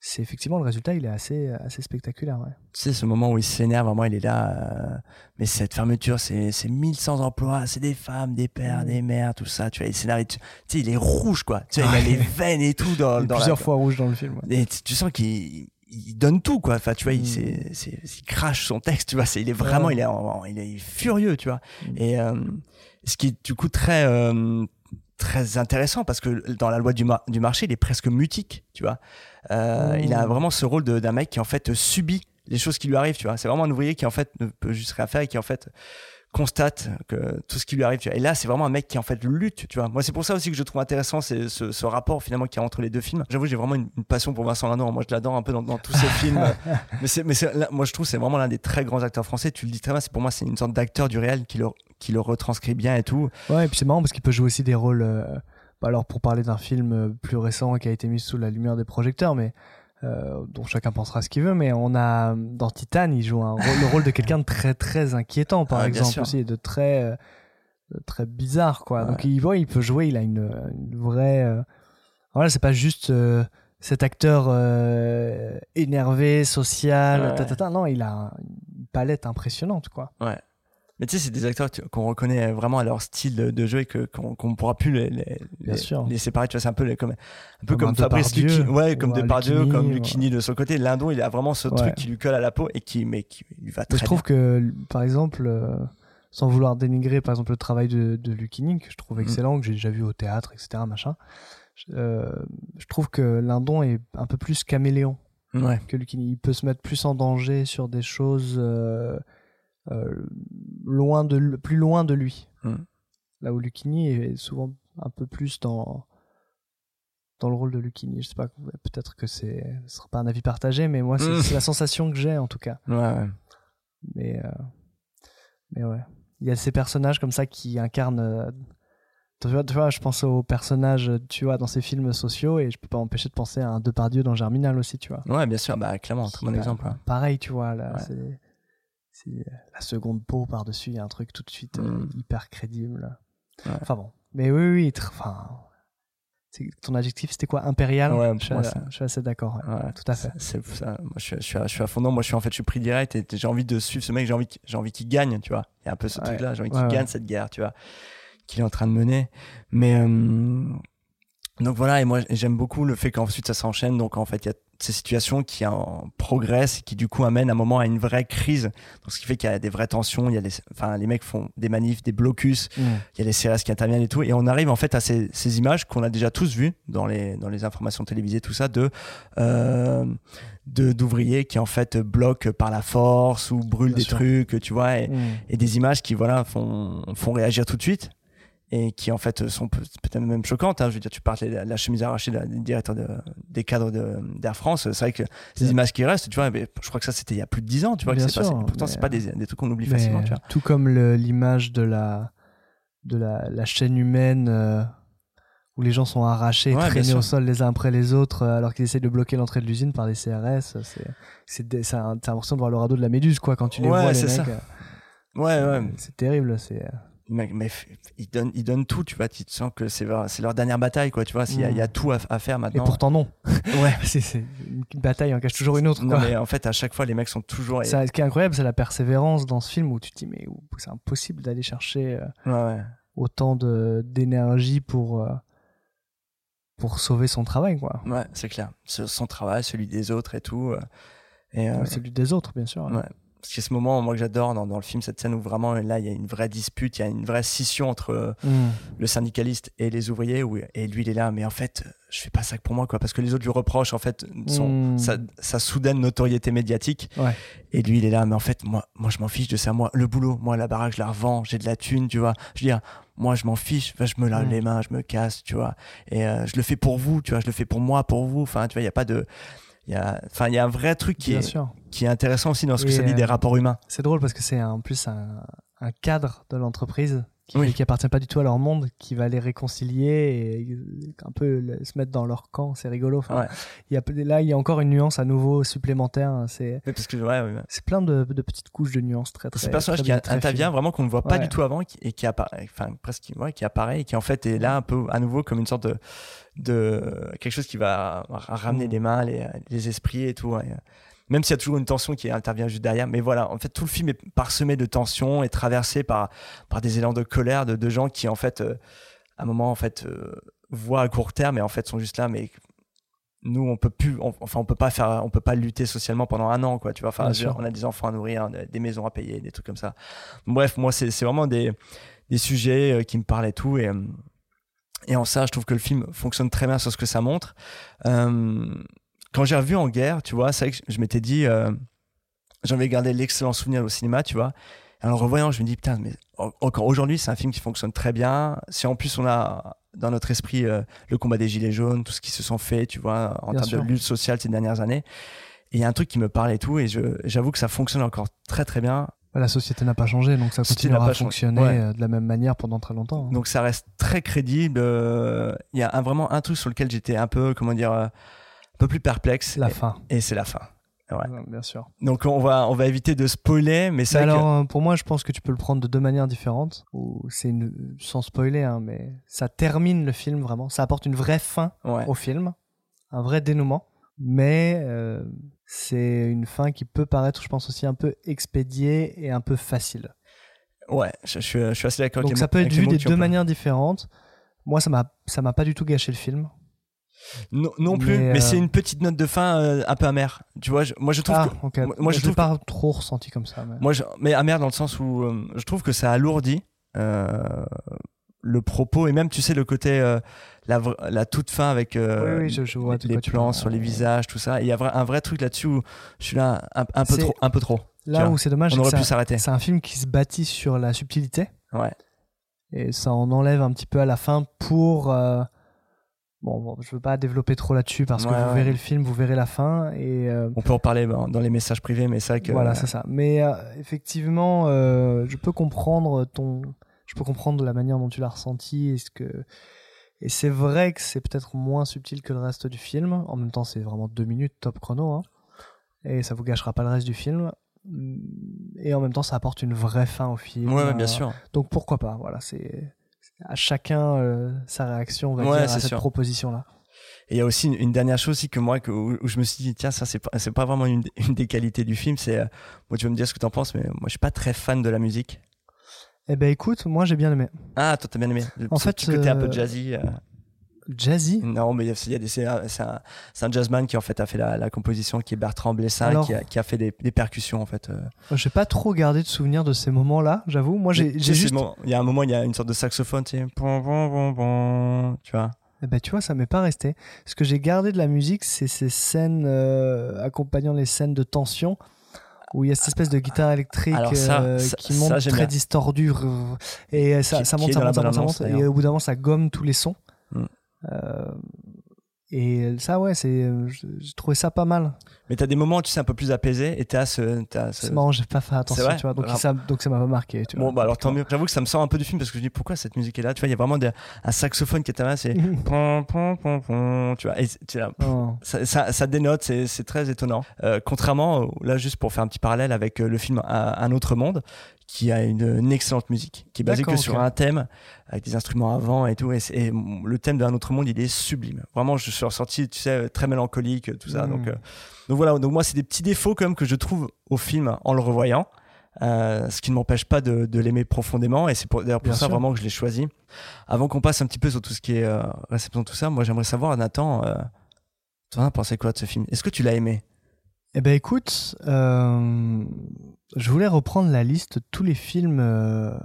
C'est effectivement le résultat, il est assez assez spectaculaire. Ouais. Tu sais, ce moment où il s'énerve, vraiment, il est là. euh, mais cette fermeture, c'est c'est 1100 emplois, c'est des femmes, des pères, des mères, tout ça. Tu vois, il s'énerve. Tu tu sais, il est rouge, quoi. Tu sais, il a les veines et tout dans, Il est dans plusieurs la... fois rouge dans le film. ouais. Et tu, tu sens qu'il il donne tout, quoi. Enfin, tu vois, il, c'est- il crache son texte, tu vois. Il est vraiment, Ouais. il, est il est furieux, tu vois. Mm. Et euh, ce qui est du coup très, euh, très intéressant parce que dans la loi du, mar- du marché, il est presque mutique, tu vois. Euh. Il a vraiment ce rôle d'un mec qui en fait subit les choses qui lui arrivent, tu vois. C'est vraiment un ouvrier qui en fait ne peut juste rien faire et qui en fait constate que tout ce qui lui arrive. Tu vois. Et là, c'est vraiment un mec qui en fait lutte, tu vois. Moi, c'est pour ça aussi que je trouve intéressant c'est ce, ce rapport finalement qu'il y a entre les deux films. J'avoue, j'ai vraiment une, une passion pour Vincent Lindon. Moi, je l'adore un peu dans, dans tous ses films. Mais c'est, mais c'est, là, moi, je trouve c'est vraiment l'un des très grands acteurs français. Tu le dis très bien. C'est pour moi, c'est une sorte d'acteur du réel qui le, qui le retranscrit bien et tout. Ouais, et puis c'est marrant parce qu'il peut jouer aussi des rôles. euh, alors, pour parler d'un film euh, plus récent qui a été mis sous la lumière des projecteurs, mais euh, dont chacun pensera ce qu'il veut, mais on a dans Titan, il joue un rôle, le rôle de quelqu'un de très très inquiétant, par Ah, exemple aussi, et de très euh, de très bizarre, quoi. Ouais. Donc il voit, il peut jouer, il a une, une vraie. euh, Voilà, c'est pas juste. euh, cet acteur énervé, social, Ouais. ta, ta, ta. non, il a une palette impressionnante, quoi. Ouais. Mais tu sais, c'est des acteurs qu'on reconnaît vraiment à leur style de, jeu et que qu'on qu'on pourra plus les, les, Bien les, sûr. les séparer. Tu vois, c'est un peu les- comme un peu Comme Fabrice Lucchini, ouais, comme Depardieu, Lucchini, comme ouais. Lucchini de son côté. Lindon, il a vraiment ce Ouais. truc qui lui colle à la peau et qui, mais qui lui va Mais très je trouve bien. que, par exemple, euh, sans vouloir dénigrer, par exemple, le travail de, de Lucchini, que je trouve Mm. excellent, que j'ai déjà vu au théâtre, etc., machin, je, euh, je trouve que Lindon est un peu plus caméléon Ouais. que Lucchini. Il peut se mettre plus en danger sur des choses euh, euh, loin de, plus loin de lui. Mm. Là où Lucchini est souvent un peu plus dans dans le rôle de Lucchini. Je sais pas, peut-être que c'est, ce sera pas un avis partagé, mais moi, c'est Mm. c'est la sensation que j'ai, en tout cas. Ouais, ouais. Mais, euh, mais ouais. Il y a ces personnages comme ça qui incarnent. euh, tu, vois, tu vois, je pense aux personnages, tu vois, dans ces films sociaux, et je peux pas m'empêcher de penser à un Depardieu dans Germinal aussi, tu vois. Ouais, bien sûr, bah, clairement, très bon Bah, exemple. ouais. Pareil, tu vois, là, c'est la seconde peau par-dessus, il y a un truc tout de suite euh, Mm. hyper crédible. Ouais. Enfin bon. Mais oui, oui, enfin. Ton adjectif, c'était quoi? Impérial? Ouais, je, suis, moi, euh, ça- je suis assez d'accord. ouais. Ouais, Tout à fait. C'est ça. Moi, je suis, je suis, à- je suis à fond dedans. Moi, je suis en fait, je suis pris direct et j'ai envie de suivre ce mec. J'ai envie, j'ai envie qu'il gagne, tu vois. Il y a un peu ce Ouais. truc-là. J'ai envie qu'il gagne cette guerre, tu vois, qu'il est en train de mener. Mais euh, donc voilà. Et moi, j'aime beaucoup le fait qu'ensuite ça s'enchaîne. Donc en fait, il y a ces situations qui en progressent et qui du coup amènent à un moment à une vraie crise. Donc, ce qui fait qu'il y a des vraies tensions. Il y a les, enfin, les mecs font des manifs, des blocus. Mm. Il y a les CRS qui interviennent et tout. Et on arrive en fait à ces, ces images qu'on a déjà tous vues dans les, dans les informations télévisées, tout ça, de, euh, de d'ouvriers qui en fait bloquent par la force ou brûlent Bien des sûr. trucs, tu vois, et, Mm. et des images qui voilà font, font réagir tout de suite et qui en fait sont peut- peut-être même choquantes. hein. Je veux dire, tu parlais de la, chemise arrachée de du directeur de- des cadres de- d'Air France. C'est vrai que ces images qui restent, tu vois, je crois que ça c'était il y a plus de 10 ans, tu vois, que passé. Pourtant, c'est pas des, des trucs qu'on oublie facilement, tu vois. Tout comme l'image de la, de la, la chaîne humaine euh, où les gens sont arrachés, Ouais, traînés au sol les uns après les autres euh, alors qu'ils essaient de bloquer l'entrée de l'usine par des CRS. C'est, c'est, l'impression de voir le radeau de la méduse quoi quand tu les Ouais, vois les c'est mecs. ça. euh, Ouais, c'est, ouais. c'est terrible. C'est, euh, Mais, ils donnent, ils donnent tout, tu vois. Tu te sens que c'est leur, c'est leur dernière bataille, quoi, tu vois. Il y, a- y a tout à, à faire Et maintenant. pourtant non. Ouais. c'est, une bataille en cache toujours une autre. Non, Quoi. mais en fait, à chaque fois, les mecs sont toujours. Ça, ce qui est incroyable, c'est la persévérance dans ce film où tu te dis mais c'est impossible d'aller chercher euh, Ouais, ouais. autant de, d'énergie pour euh, pour sauver son travail quoi. Ouais, c'est clair. Son travail, celui des autres et tout. euh, Et, euh, Celui des autres bien sûr. Ouais. Parce a ce moment, moi, que j'adore dans, dans le film, cette scène où vraiment, là, il y a une vraie dispute, il y a une vraie scission entre euh, Mm. le syndicaliste et les ouvriers, où, et lui, il est là, mais en fait, je fais pas ça que pour moi, quoi, parce que les autres lui reprochent, en fait, son, Mm. sa, sa soudaine notoriété médiatique. Ouais. Et lui, il est là, mais en fait, moi, moi je m'en fiche de ça. Moi, le boulot, moi, la baraque, je la revends, j'ai de la thune, tu vois. Je veux dire, moi, je m'en fiche, Enfin, je me lave Mm. les mains, je me casse, tu vois. Et euh, je le fais pour vous, tu vois, je le fais pour moi, pour vous. Enfin, tu vois, il n'y a pas de. Il Y a, enfin, il y a un vrai truc qui Bien est, sûr. qui est intéressant aussi dans ce que ça dit des euh, rapports humains. C'est drôle parce que c'est en plus un, un cadre de l'entreprise qui, Oui. qui appartient pas du tout à leur monde, qui va les réconcilier et un peu se mettre dans leur camp. C'est rigolo. Enfin, Ouais. il y a, là, il y a encore une nuance à nouveau supplémentaire. C'est Oui, parce que, ouais, ouais, ouais. c'est plein de, de petites couches de nuances très très. C'est ce personnage très qui très intervient vraiment qu'on ne voit pas du tout avant et qui apparaît, enfin presque, qui apparaît et qui en fait est là un peu à nouveau comme une sorte de, de quelque chose qui va ra- ramener Mm. les mains, les, les esprits et tout. Même s'il y a toujours une tension qui intervient juste derrière, mais voilà, en fait tout le film est parsemé de tensions et traversé par par des élans de colère de, de gens qui en fait euh, à un moment en fait euh, voient à court terme et en fait sont juste là, mais nous on peut plus on- enfin on peut pas faire on peut pas lutter socialement pendant un an quoi tu vois. Enfin on a des enfants à nourrir des des maisons à payer des trucs comme ça. Bref moi c'est c'est vraiment des des sujets euh, qui me parlent et tout. Et et en ça je trouve que le film fonctionne très bien sur ce que ça montre. Euh, quand j'ai revu en guerre tu vois c'est vrai que je m'étais dit euh, j'en vais garder l'excellent souvenir au cinéma tu vois et en le revoyant je me dis putain mais en- encore aujourd'hui c'est un film qui fonctionne très bien si en plus on a dans notre esprit euh, le combat des gilets jaunes tout ce qui se sont fait tu vois en Bien termes sûr. de lutte sociale ces dernières années et il y a un truc qui me parle et tout et j'avoue que ça fonctionne encore très très bien La société n'a pas changé, donc ça continuera à fonctionner Ouais. euh, de la même manière pendant très longtemps. hein. donc ça reste très crédible euh, il y a un- vraiment un truc sur lequel j'étais un peu comment dire un peu plus perplexe La et, fin. et c'est la fin ouais. Bien sûr. donc on va on va éviter de spoiler mais que- alors, euh, pour moi, je pense que tu peux le prendre de deux manières différentes. Ou c'est une, sans spoiler, hein, mais ça termine le film vraiment. Ça apporte une vraie fin Ouais. au film, un vrai dénouement. Mais euh, c'est une fin qui peut paraître, je pense aussi un peu expédiée et un peu facile. ouais je, je suis, je suis assez d'accord avec Donc ça peut être vu des deux manières différentes. Moi, ça m'a ça m'a pas du tout gâché le film. Non, non plus Mais, mais, euh, c'est une petite note de fin euh, un peu amère tu vois je- moi je trouve Ah, que ok. moi, moi, je l'ai trouve pas trop ressenti comme ça. mais- Moi, je, mais amère dans le sens où euh, je trouve que ça alourdit le propos et même, tu sais, le côté, euh, la, toute fin avec euh, Oui, oui, je- je vois de les tu plans sur les visages, tout ça. Il y a un vrai truc là-dessus où je suis là un, un peu trop. Un peu trop tu Là où c'est dommage, On aurait pu un- s'arrêter. c'est un film qui se bâtit sur la subtilité. Ouais. Et ça en enlève un petit peu à la fin pour. euh, Bon, bon, je veux pas développer trop là-dessus parce que vous verrez le film, vous verrez la fin. Et euh, On peut en parler dans les messages privés, mais c'est vrai que. voilà, c'est ça. Mais euh, effectivement, euh, je peux comprendre ton. Je peux comprendre la manière dont tu l'as ressenti. Et, ce que... et c'est vrai que c'est peut-être moins subtil que le reste du film. En même temps, c'est vraiment deux minutes top chrono. hein. Et ça vous gâchera pas le reste du film. Et en même temps, ça apporte une vraie fin au film. Ouais, bien sûr. Donc pourquoi pas Voilà, c'est à chacun euh, sa réaction, on va Ouais, dire, à cette sûr. proposition-là. Et il y a aussi une, une dernière chose aussi que moi, que, où, où je me suis dit, tiens, ça, c'est pas, c'est pas vraiment une, une des qualités du film. C'est, euh, moi, tu vas me dire ce que t'en penses, mais moi, je suis pas très fan de la musique. Eh ben écoute, moi j'ai bien aimé. Ah, toi, t'as bien aimé. En fait, petit côté un peu euh, jazzy. Euh. Jazzy Non, mais il y a- des- c'est un, un- jazzman qui en fait a fait la, la composition, qui est Bertrand Blessin, Alors- qui, a, qui a fait des, des percussions en fait. euh. J'ai pas trop gardé de souvenirs de ces moments-là, j'avoue. Moi, j'ai juste. bon, Il y a un moment, il y a une sorte de saxophone, tu sais, pom, pom, pom, tu vois. Eh ben, tu vois, ça m'est pas resté. Ce que j'ai gardé de la musique, c'est ces scènes euh, accompagnant les scènes de tension où il y a cette espèce de guitare électrique Alors ça, euh, ça- qui monte très distordue et ça, Qui- ça qui monte, ça monte, ça monte, ça bande-annonce, monte, et au bout d'un moment, ça gomme tous les sons. Mm. Euh, et ça, ouais, c'est, euh, j'ai trouvé ça pas mal. Mais t'as des moments, tu sais, un peu plus apaisés, et t'as ce, t'as ce- C'est marrant, j'ai pas fait attention, tu vois. Donc Alors- ça, donc ça m'a pas marqué. Tu vois. Bon, bah alors tant mieux. J'avoue que ça me sort un peu du film parce que je dis pourquoi cette musique est là. Tu vois, il y a vraiment des- un saxophone qui est là, c'est pom, pom, pom, pom, tu vois? Et tu vois, Oh. ça, ça, ça dénote, c'est c'est très étonnant. Euh, contrairement, là, juste pour faire un petit parallèle avec le film Un, Un autre monde, qui a une, une excellente musique, qui est basée que sur un thème, avec des instruments avant et tout. Et, le thème d'Un autre monde, il est sublime. Vraiment, je suis ressorti, tu sais, très mélancolique, tout ça. Donc, euh, donc voilà, donc moi, c'est des petits défauts quand même que je trouve au film en le revoyant. Euh, ce qui ne m'empêche pas de, de l'aimer profondément et c'est d'ailleurs pour ça sûr. vraiment que je l'ai choisi. Avant qu'on passe un petit peu sur tout ce qui est euh, réception, tout ça, moi j'aimerais savoir, Nathan, euh, toi, t'en as pensé quoi de ce film? Est-ce que tu l'as aimé? Eh ben écoute, euh, je voulais reprendre la liste de tous les films euh,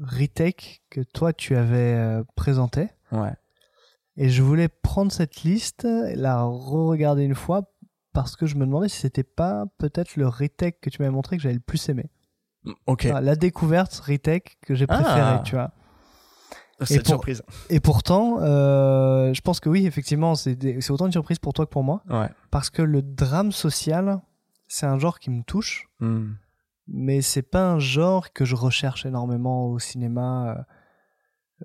retake que toi tu avais euh, présenté. Ouais. Et je voulais prendre cette liste, et la re-regarder une fois, parce que je me demandais si c'était pas peut-être le retake que tu m'avais montré que j'avais le plus aimé. Ok. Enfin, la découverte retake que j'ai Ah. préférée, tu vois. C'est une surprise. Et pourtant, euh, je pense que oui, effectivement, c'est autant une surprise pour toi que pour moi. Ouais. Parce que le drame social, c'est un genre qui me touche, Hmm. mais c'est pas un genre que je recherche énormément au cinéma.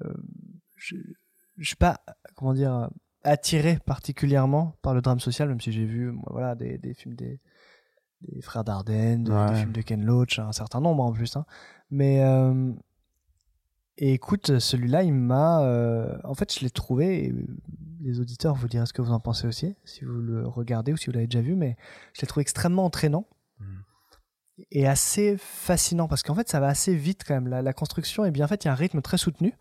Euh, je, je suis pas, comment dire, attiré particulièrement par le drame social, même si j'ai vu voilà, des, des films des, des frères Dardenne, des, Ouais. des films de Ken Loach, un certain nombre en plus. hein. Mais euh, et écoute, celui-là, il m'a. euh, en fait, je l'ai trouvé. et les auditeurs vous direz ce que vous en pensez aussi, si vous le regardez ou si vous l'avez déjà vu, mais je l'ai trouvé extrêmement entraînant et assez fascinant parce qu'en fait, ça va assez vite quand même. La, la construction est bien faite, il y a un rythme très soutenu.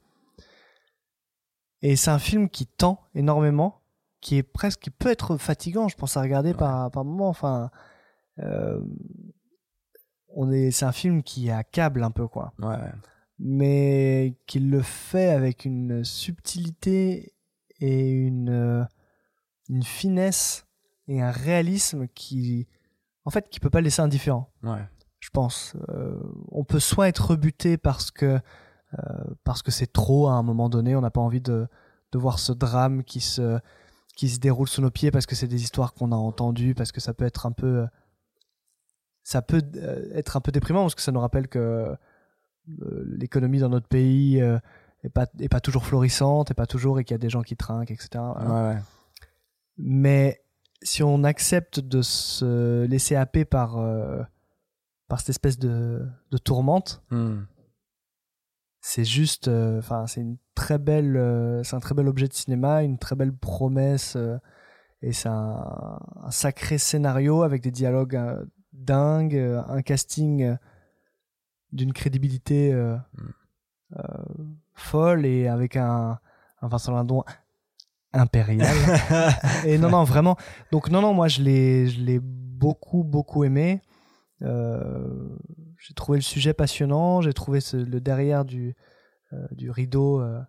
Et c'est un film qui tend énormément, qui est presque, qui peut être fatigant, je pense à regarder par, par moment. Enfin, euh, on est, c'est un film qui accable un peu, quoi Ouais. Mais qu'il le fait avec une subtilité et une, euh, une finesse et un réalisme qui, en fait, qui peut pas laisser indifférent. Ouais. Je pense. Euh, on peut soit être rebuté parce que euh, parce que c'est trop à un moment donné, on n'a pas envie de, de voir ce drame qui se qui se déroule sous nos pieds parce que c'est des histoires qu'on a entendues, parce que ça peut être un peu ça peut être un peu déprimant parce que ça nous rappelle que l'économie dans notre pays euh, est pas est pas toujours florissante, et pas toujours et qu'il y a des gens qui trinquent, etc. Voilà. Ouais, ouais. Mais si on accepte de se laisser happer par, euh, par cette espèce de, de tourmente, Hmm. c'est juste. euh, Enfin, c'est une très belle. euh, c'est un très bel objet de cinéma, une très belle promesse. euh, et c'est un, un sacré scénario avec des dialogues euh, dingues, euh, un casting euh, d'une crédibilité euh, euh, folle et avec un, un Vincent Lindon impérial. et non, non, vraiment. Donc, non, non, moi, je l'ai, je l'ai beaucoup, beaucoup aimé. Euh, j'ai trouvé le sujet passionnant. J'ai trouvé ce- le derrière du, du rideau. enfin,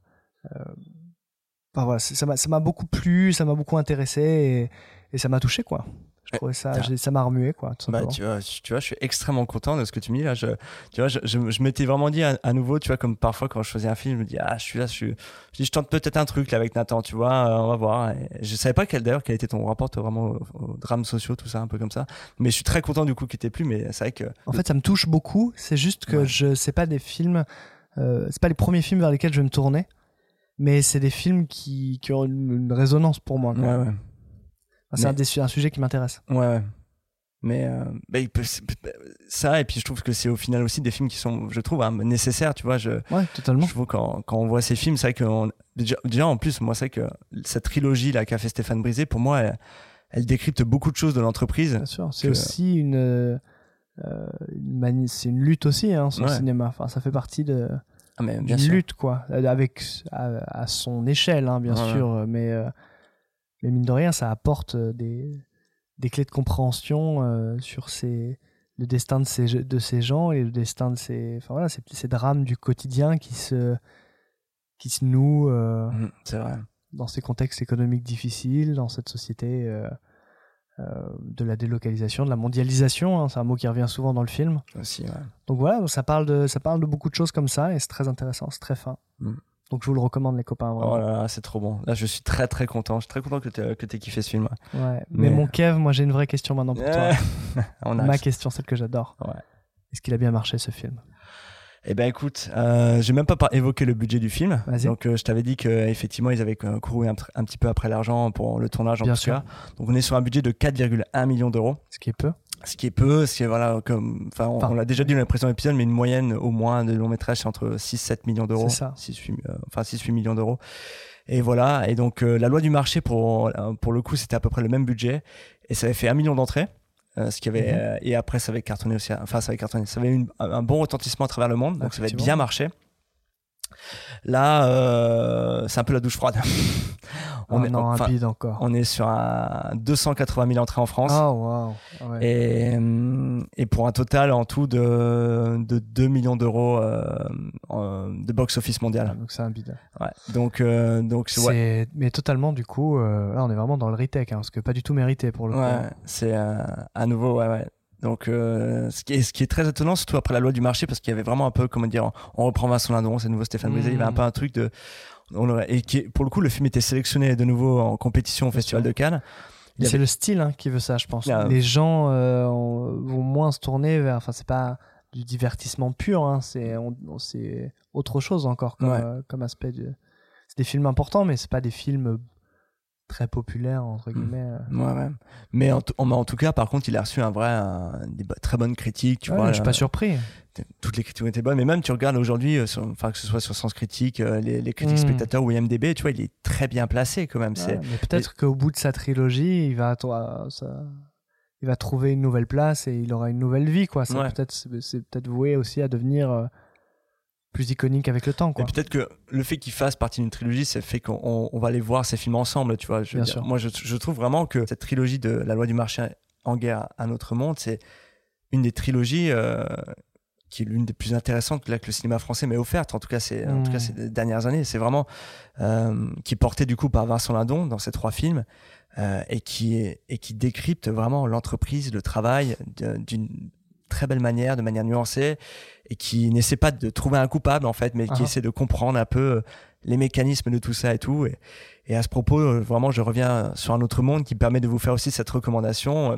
voilà, ça m'a, ça m'a beaucoup plu, ça m'a beaucoup intéressé et, et ça m'a touché, quoi. Je trouvais ça, ça m'a remué, quoi. tout Bah, tu, vois, tu vois, je suis extrêmement content de ce que tu me dis là. Je, tu vois, je, je, je m'étais vraiment dit à, à nouveau, tu vois, comme parfois quand je faisais un film, je me dis, ah, je suis là, je suis. Je, dis, je tente peut-être un truc là avec Nathan, tu vois, euh, on va voir. Et je savais pas quel d'ailleurs, quel était ton rapport toi, vraiment aux, aux drames sociaux, tout ça, un peu comme ça. Mais je suis très content du coup qu'il t'ait plu, mais c'est vrai que. En fait, ça me touche beaucoup. C'est juste que je c'est pas des films, euh, c'est pas les premiers films vers lesquels je vais me tourner, mais c'est des films qui, qui ont une, une résonance pour moi. quoi. Ouais, ouais. Enfin, c'est un, sujet qui m'intéresse. Ouais, ouais. Mais euh, bah, il peut- c'est- ça, et puis je trouve que c'est au final aussi des films qui sont, je trouve, hein, nécessaires, tu vois. Je, Ouais, totalement. Je trouve quand, quand on voit ces films, c'est vrai que déjà, déjà, en plus, moi, c'est que cette trilogie là qu'a fait Stéphane Brisé, pour moi, elle, elle décrypte beaucoup de choses de l'entreprise. Bien sûr, c'est que- aussi une, euh, une c'est une lutte aussi, hein, son Ouais. cinéma. Enfin, ça fait partie de, Ah, mais bien d'une sûr. lutte, quoi, avec à, à son échelle, hein, bien Ouais, sûr, mais euh, mais mine de rien, ça apporte euh, des des clés de compréhension euh, sur ces le destin de ces de ces gens et le destin de ces enfin voilà ces, ces drames du quotidien qui se qui se nouent euh, c'est vrai. dans ces contextes économiques difficiles, dans cette société euh, de la délocalisation, de la mondialisation. hein, c'est un mot qui revient souvent dans le film. Aussi, ouais. Donc voilà, ça parle de ça parle de beaucoup de choses comme ça et c'est très intéressant, c'est très fin. Mm. Donc je vous le recommande les copains. Vraiment. Oh là là, c'est trop bon. Là, je suis très très content. Je suis très content que tu aies kiffé ce film. Ouais. Mais, mon Kev, moi j'ai une vraie question maintenant pour toi. On a Ma question, celle que j'adore. Ouais. Est-ce qu'il a bien marché ce film? Eh ben écoute, euh, j'ai même pas évoqué le budget du film. Vas-y. Donc euh, je t'avais dit qu'effectivement ils avaient couru un, petit peu après l'argent pour le tournage en Bien tout sûr. cas. Donc on est sur un budget de 4,1 millions d'euros. Ce qui est peu. Ce qui est peu, ce qui est voilà comme enfin on, on l'a déjà dit dans les précédents épisodes mais une moyenne au moins de long métrage c'est entre 6 7 millions d'euros. C'est ça. 6 8 euh, enfin 6 8 millions d'euros. Et voilà, et donc euh, la loi du marché pour euh, pour le coup, c'était à peu près le même budget et ça avait fait un million d'entrées. euh, ce qui avait Mhm. euh, et après ça avait cartonné aussi enfin ça avait cartonné ça avait une- un bon retentissement à travers le monde donc ça avait bien marché là euh, c'est un peu la douche froide Oh non, un bide encore. on est sur un 280 000 entrées en France Oh waouh. Ouais. et, hum, et pour un total en tout de, de 2 millions d'euros euh, de box-office mondial. Donc c'est un bide. Ouais. Donc, euh, donc c'est- ouais, mais totalement du coup euh, là on est vraiment dans le retake hein, parce que pas du tout mérité pour le coup. ouais, c'est euh, à nouveau, ouais, ouais. Donc, euh, ce, qui est, ce qui est très étonnant, surtout après la loi du marché, parce qu'il y avait vraiment un peu, comment dire, on reprend Vincent Lindon, c'est nouveau Stéphane Brisé, il y avait un Mm. peu un truc de. On et qui, est- pour le coup, le film était sélectionné de nouveau en compétition au Festival de Cannes. C'est avait- le style hein, qui veut ça, je pense. Ah. Les gens euh, on- vont moins se tourner vers. Enfin, c'est pas du divertissement pur. Hein, c'est autre chose encore comme, Ouais. euh, comme aspect. C'est des films importants, mais c'est pas des films très populaires entre guillemets. euh. Ouais, ouais. Mais en, tout cas, par contre, il a reçu un vrai, un- des très bonnes critiques. Tu Ouais, vois, je suis pas euh, surpris. Toutes les critiques ont été bonnes. Mais même, tu regardes aujourd'hui, euh, enfin, que ce soit sur Sens Critique, les, les critiques Mm. spectateurs ou IMDB, tu vois, il est très bien placé quand même. C'est mais peut-être qu'au bout de sa trilogie, il va, toi, ça- il va trouver une nouvelle place et il aura une nouvelle vie, quoi. Peut-être, c'est peut-être voué aussi à devenir plus iconique avec le temps, Et quoi. peut-être que le fait qu'il fasse partie d'une trilogie, c'est fait qu'on on- on va aller voir ces films ensemble, tu vois. Je veux Bien dire, sûr. Moi, je, je trouve vraiment que cette trilogie de La loi du marché en guerre, un autre monde, c'est une des trilogies euh, qui est l'une des plus intéressantes là, que le cinéma français m'ait offerte. En tout cas, c'est en tout cas Mm. ces dernières années. C'est vraiment euh, qui est porté du coup par Vincent Lindon dans ces trois films. euh, et qui est, et qui décrypte vraiment l'entreprise, le travail d'une très belle manière, de manière nuancée, et qui n'essaie pas de trouver un coupable en fait, mais qui Ah. essaie de comprendre un peu euh, les mécanismes de tout ça et tout. Et, et à ce propos, euh, vraiment, je reviens sur un autre monde qui permet de vous faire aussi cette recommandation euh,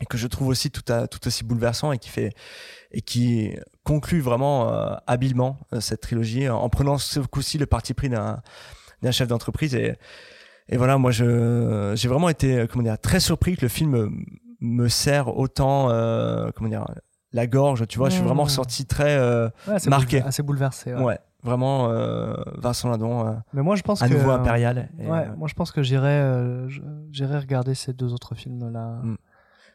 et que je trouve aussi tout, à- tout aussi bouleversant et qui fait et qui conclut vraiment euh, habilement cette trilogie en prenant ce coup-ci le parti pris d'un d'un chef d'entreprise et et voilà moi je j'ai vraiment été comment dire très surpris que le film me, sert autant euh, comment dire la gorge tu vois je suis vraiment sorti très euh, Ouais, assez marqué assez bouleversé. ouais. ouais vraiment euh, Vincent Lindon Mais moi, je pense à que nouveau impérial et, ouais, moi je pense que j'irai, j'irai regarder ces deux autres films là, Mm.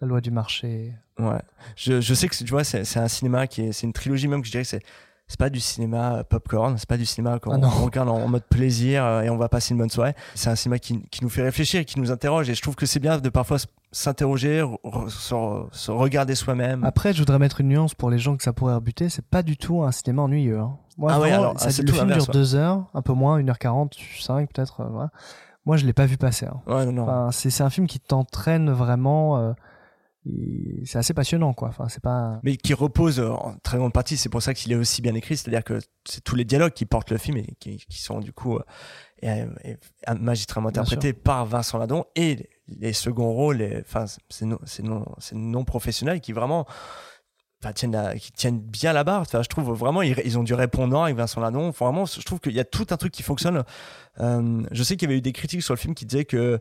La loi du marché. Ouais. Je, je sais que tu vois, c'est c'est un cinéma qui est, c'est une trilogie même que je dirais que c'est c'est pas du cinéma popcorn, c'est pas du cinéma qu'on Ah regarde en, en mode plaisir et on va passer une bonne soirée. C'est un cinéma qui, qui nous fait réfléchir, et qui nous interroge et je trouve que c'est bien de parfois s'interroger, re- se, se regarder soi-même. Après, je voudrais mettre une nuance pour les gens que ça pourrait rebuter. C'est pas du tout un cinéma ennuyeux. hein. Moi, Ah ouais, vraiment, alors, ça- ah, c'est le tout film dure ouais. deux heures, un peu moins, 1h40, 5 peut-être. euh. Moi, je l'ai pas vu passer. hein. Ouais. Enfin, c'est c'est un film qui t'entraîne vraiment. euh, c'est assez passionnant, quoi. Enfin, c'est pas. mais qui repose euh, en très grande partie, c'est pour ça qu'il est aussi bien écrit, c'est-à-dire que c'est tous les dialogues qui portent le film et qui, qui sont du coup et, et, magistralement interprétés par Vincent Ladon et les seconds rôles, les- enfin c'est non, non, non professionnel qui vraiment tiennent, la- qui tiennent bien la barre. Enfin, je trouve vraiment ils, ils ont du répondant avec Vincent Ladon. Enfin, Vraiment, je trouve qu'il y a tout un truc qui fonctionne. Euh, je sais qu'il y avait eu des critiques sur le film qui disaient que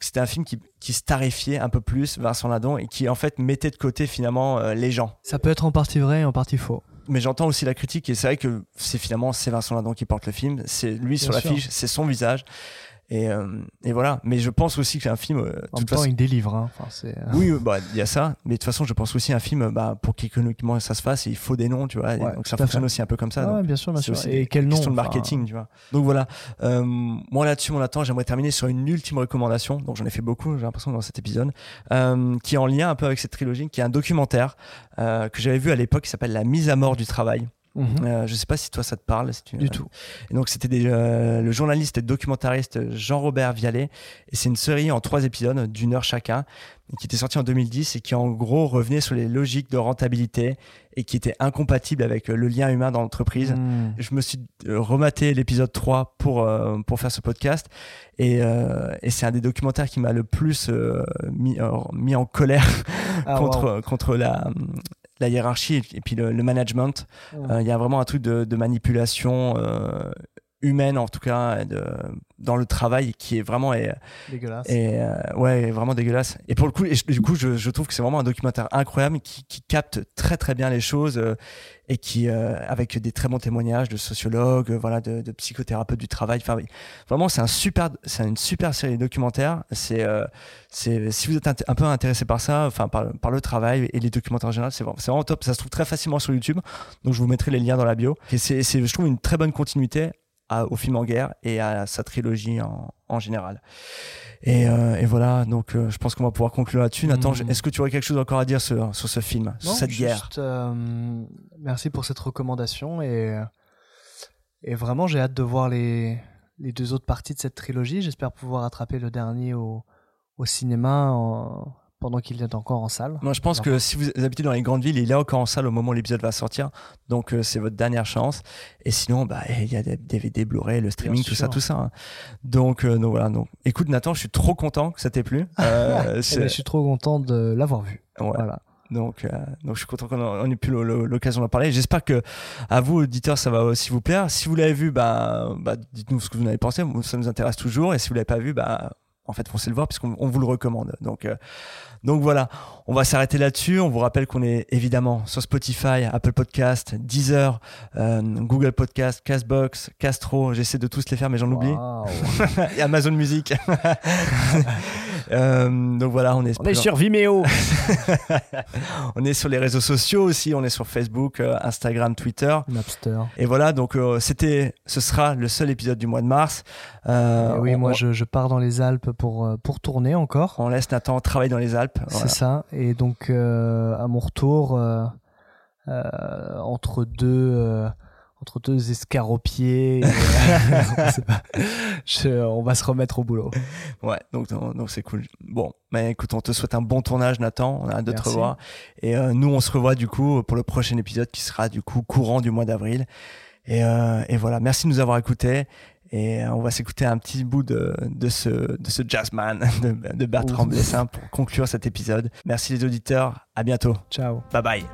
que c'était un film qui, qui starifiait un peu plus Vincent Ladon et qui en fait mettait de côté finalement euh, les gens Ça peut être en partie vrai et en partie faux. mais j'entends aussi la critique et c'est vrai que c'est finalement c'est Vincent Ladon qui porte le film c'est lui Bien sur l'affiche c'est son visage Et, euh, et voilà. Mais je pense aussi que c'est un film. euh, En même temps, façon- il délivre. Hein. Enfin, euh, oui, bah, il y a ça. Mais de toute façon, je pense aussi à un film, bah, pour qu'économiquement ça se fasse, il faut des noms, tu vois. Ouais, donc ça fonctionne fait. aussi un peu comme ça. Donc ouais, bien sûr, bien sûr. Et quel nom, question de enfin, marketing, tu vois. Donc voilà. Euh, moi là-dessus, mon attend, j'aimerais terminer sur une ultime recommandation. Donc j'en ai fait beaucoup, j'ai l'impression, dans cet épisode, euh, qui est en lien un peu avec cette trilogie, qui est un documentaire euh, que j'avais vu à l'époque qui s'appelle La mise à mort du travail. Mhm. Euh, je sais pas si toi ça te parle. Si tu, Du tout. Et donc c'était euh, le journaliste et documentariste Jean-Robert Vialet. Et c'est une série en trois épisodes d'une heure chacun, qui était sortie en 2010 et qui en gros revenait sur les logiques de rentabilité et qui était incompatible avec euh, le lien humain dans l'entreprise. Mm. Je me suis euh, rematé l'épisode 3 pour, euh, pour faire ce podcast. Et, euh, et c'est un des documentaires qui m'a le plus euh, mis, euh, mis en colère Ah, contre, contre la, la hiérarchie et puis le, le management. Euh, Il y a vraiment un truc de, de manipulation euh, humaine, en tout cas, de, dans le travail qui est vraiment. Dégueulasse. et, euh, ouais, vraiment dégueulasse. Et pour le coup, et je- du coup, je, je trouve que c'est vraiment un documentaire incroyable qui, qui capte très très bien les choses euh, et qui, euh, avec des très bons témoignages de sociologues, voilà, de, de psychothérapeutes du travail. Enfin, vraiment, c'est un super, c'est une super série documentaire. C'est, c'est, si vous êtes un peu intéressé par ça, enfin par, par le travail et les documentaires en général, c'est vraiment, vraiment top. Ça se trouve très facilement sur YouTube, donc je vous mettrai les liens dans la bio. Et c'est je trouve une très bonne continuité à- au film en guerre et à sa trilogie en, en général. Et, euh, et voilà, donc euh, je pense qu'on va pouvoir conclure là-dessus. Nathan, Mm. je- est-ce que tu aurais quelque chose encore à dire sur, sur ce film, sur cette guerre euh, merci pour cette recommandation et, et vraiment j'ai hâte de voir les, les deux autres parties de cette trilogie. J'espère pouvoir attraper le dernier au, au cinéma en- pendant qu'il est encore en salle. Moi, je pense que si vous habitez dans les grandes villes, il est encore en salle au moment où l'épisode va sortir. Donc, euh, c'est votre dernière chance. Et sinon, bah, il y a des DVD, Blu-ray, le streaming, Bien tout ça, tout ça. hein. Donc, euh, donc voilà. Donc, écoute, Nathan, je suis trop content que ça t'ait plu. Euh, Eh ben, je suis trop content de l'avoir vu. Ouais. Voilà. Donc, euh, donc je suis content qu'on ait pu l'occasion d'en parler. J'espère que à vous, auditeurs, ça va aussi vous plaire. Si vous l'avez vu, bah, bah, dites-nous ce que vous en avez pensé. Ça nous intéresse toujours. Et si vous l'avez pas vu, bah, en fait, foncez le voir puisqu'on on vous le recommande. Donc, euh, donc voilà, on va s'arrêter là-dessus. On vous rappelle qu'on est évidemment sur Spotify, Apple Podcast, Deezer, euh, Google Podcast, Castbox, Castro. J'essaie de tous les faire, mais j'en oublie. Et Amazon Music. Euh, donc voilà, on est. On est sur Vimeo. on est sur les réseaux sociaux aussi. On est sur Facebook, euh, Instagram, Twitter. Napster. Et voilà, donc euh, c'était, ce sera le seul épisode du mois de mars. Euh, Et oui, on- moi on, je, je pars dans les Alpes pour, pour tourner encore. on laisse Nathan travailler dans les Alpes. Voilà. C'est ça. Et donc, à mon retour, entre deux, entre deux escaropiers, et, euh, on je- on va se remettre au boulot. Ouais, donc donc c'est cool. Bon, mais écoute, on te souhaite un bon tournage, Nathan. On a hâte de te revoir. Et euh, nous, on se revoit du coup pour le prochain épisode qui sera du coup courant du mois d'avril. Et, euh, et voilà, merci de nous avoir écoutés. Et on va s'écouter un petit bout de, de, ce, de ce jazzman de, de Bertrand. Blessin pour conclure cet épisode. Merci les auditeurs. À bientôt. Ciao. Bye bye.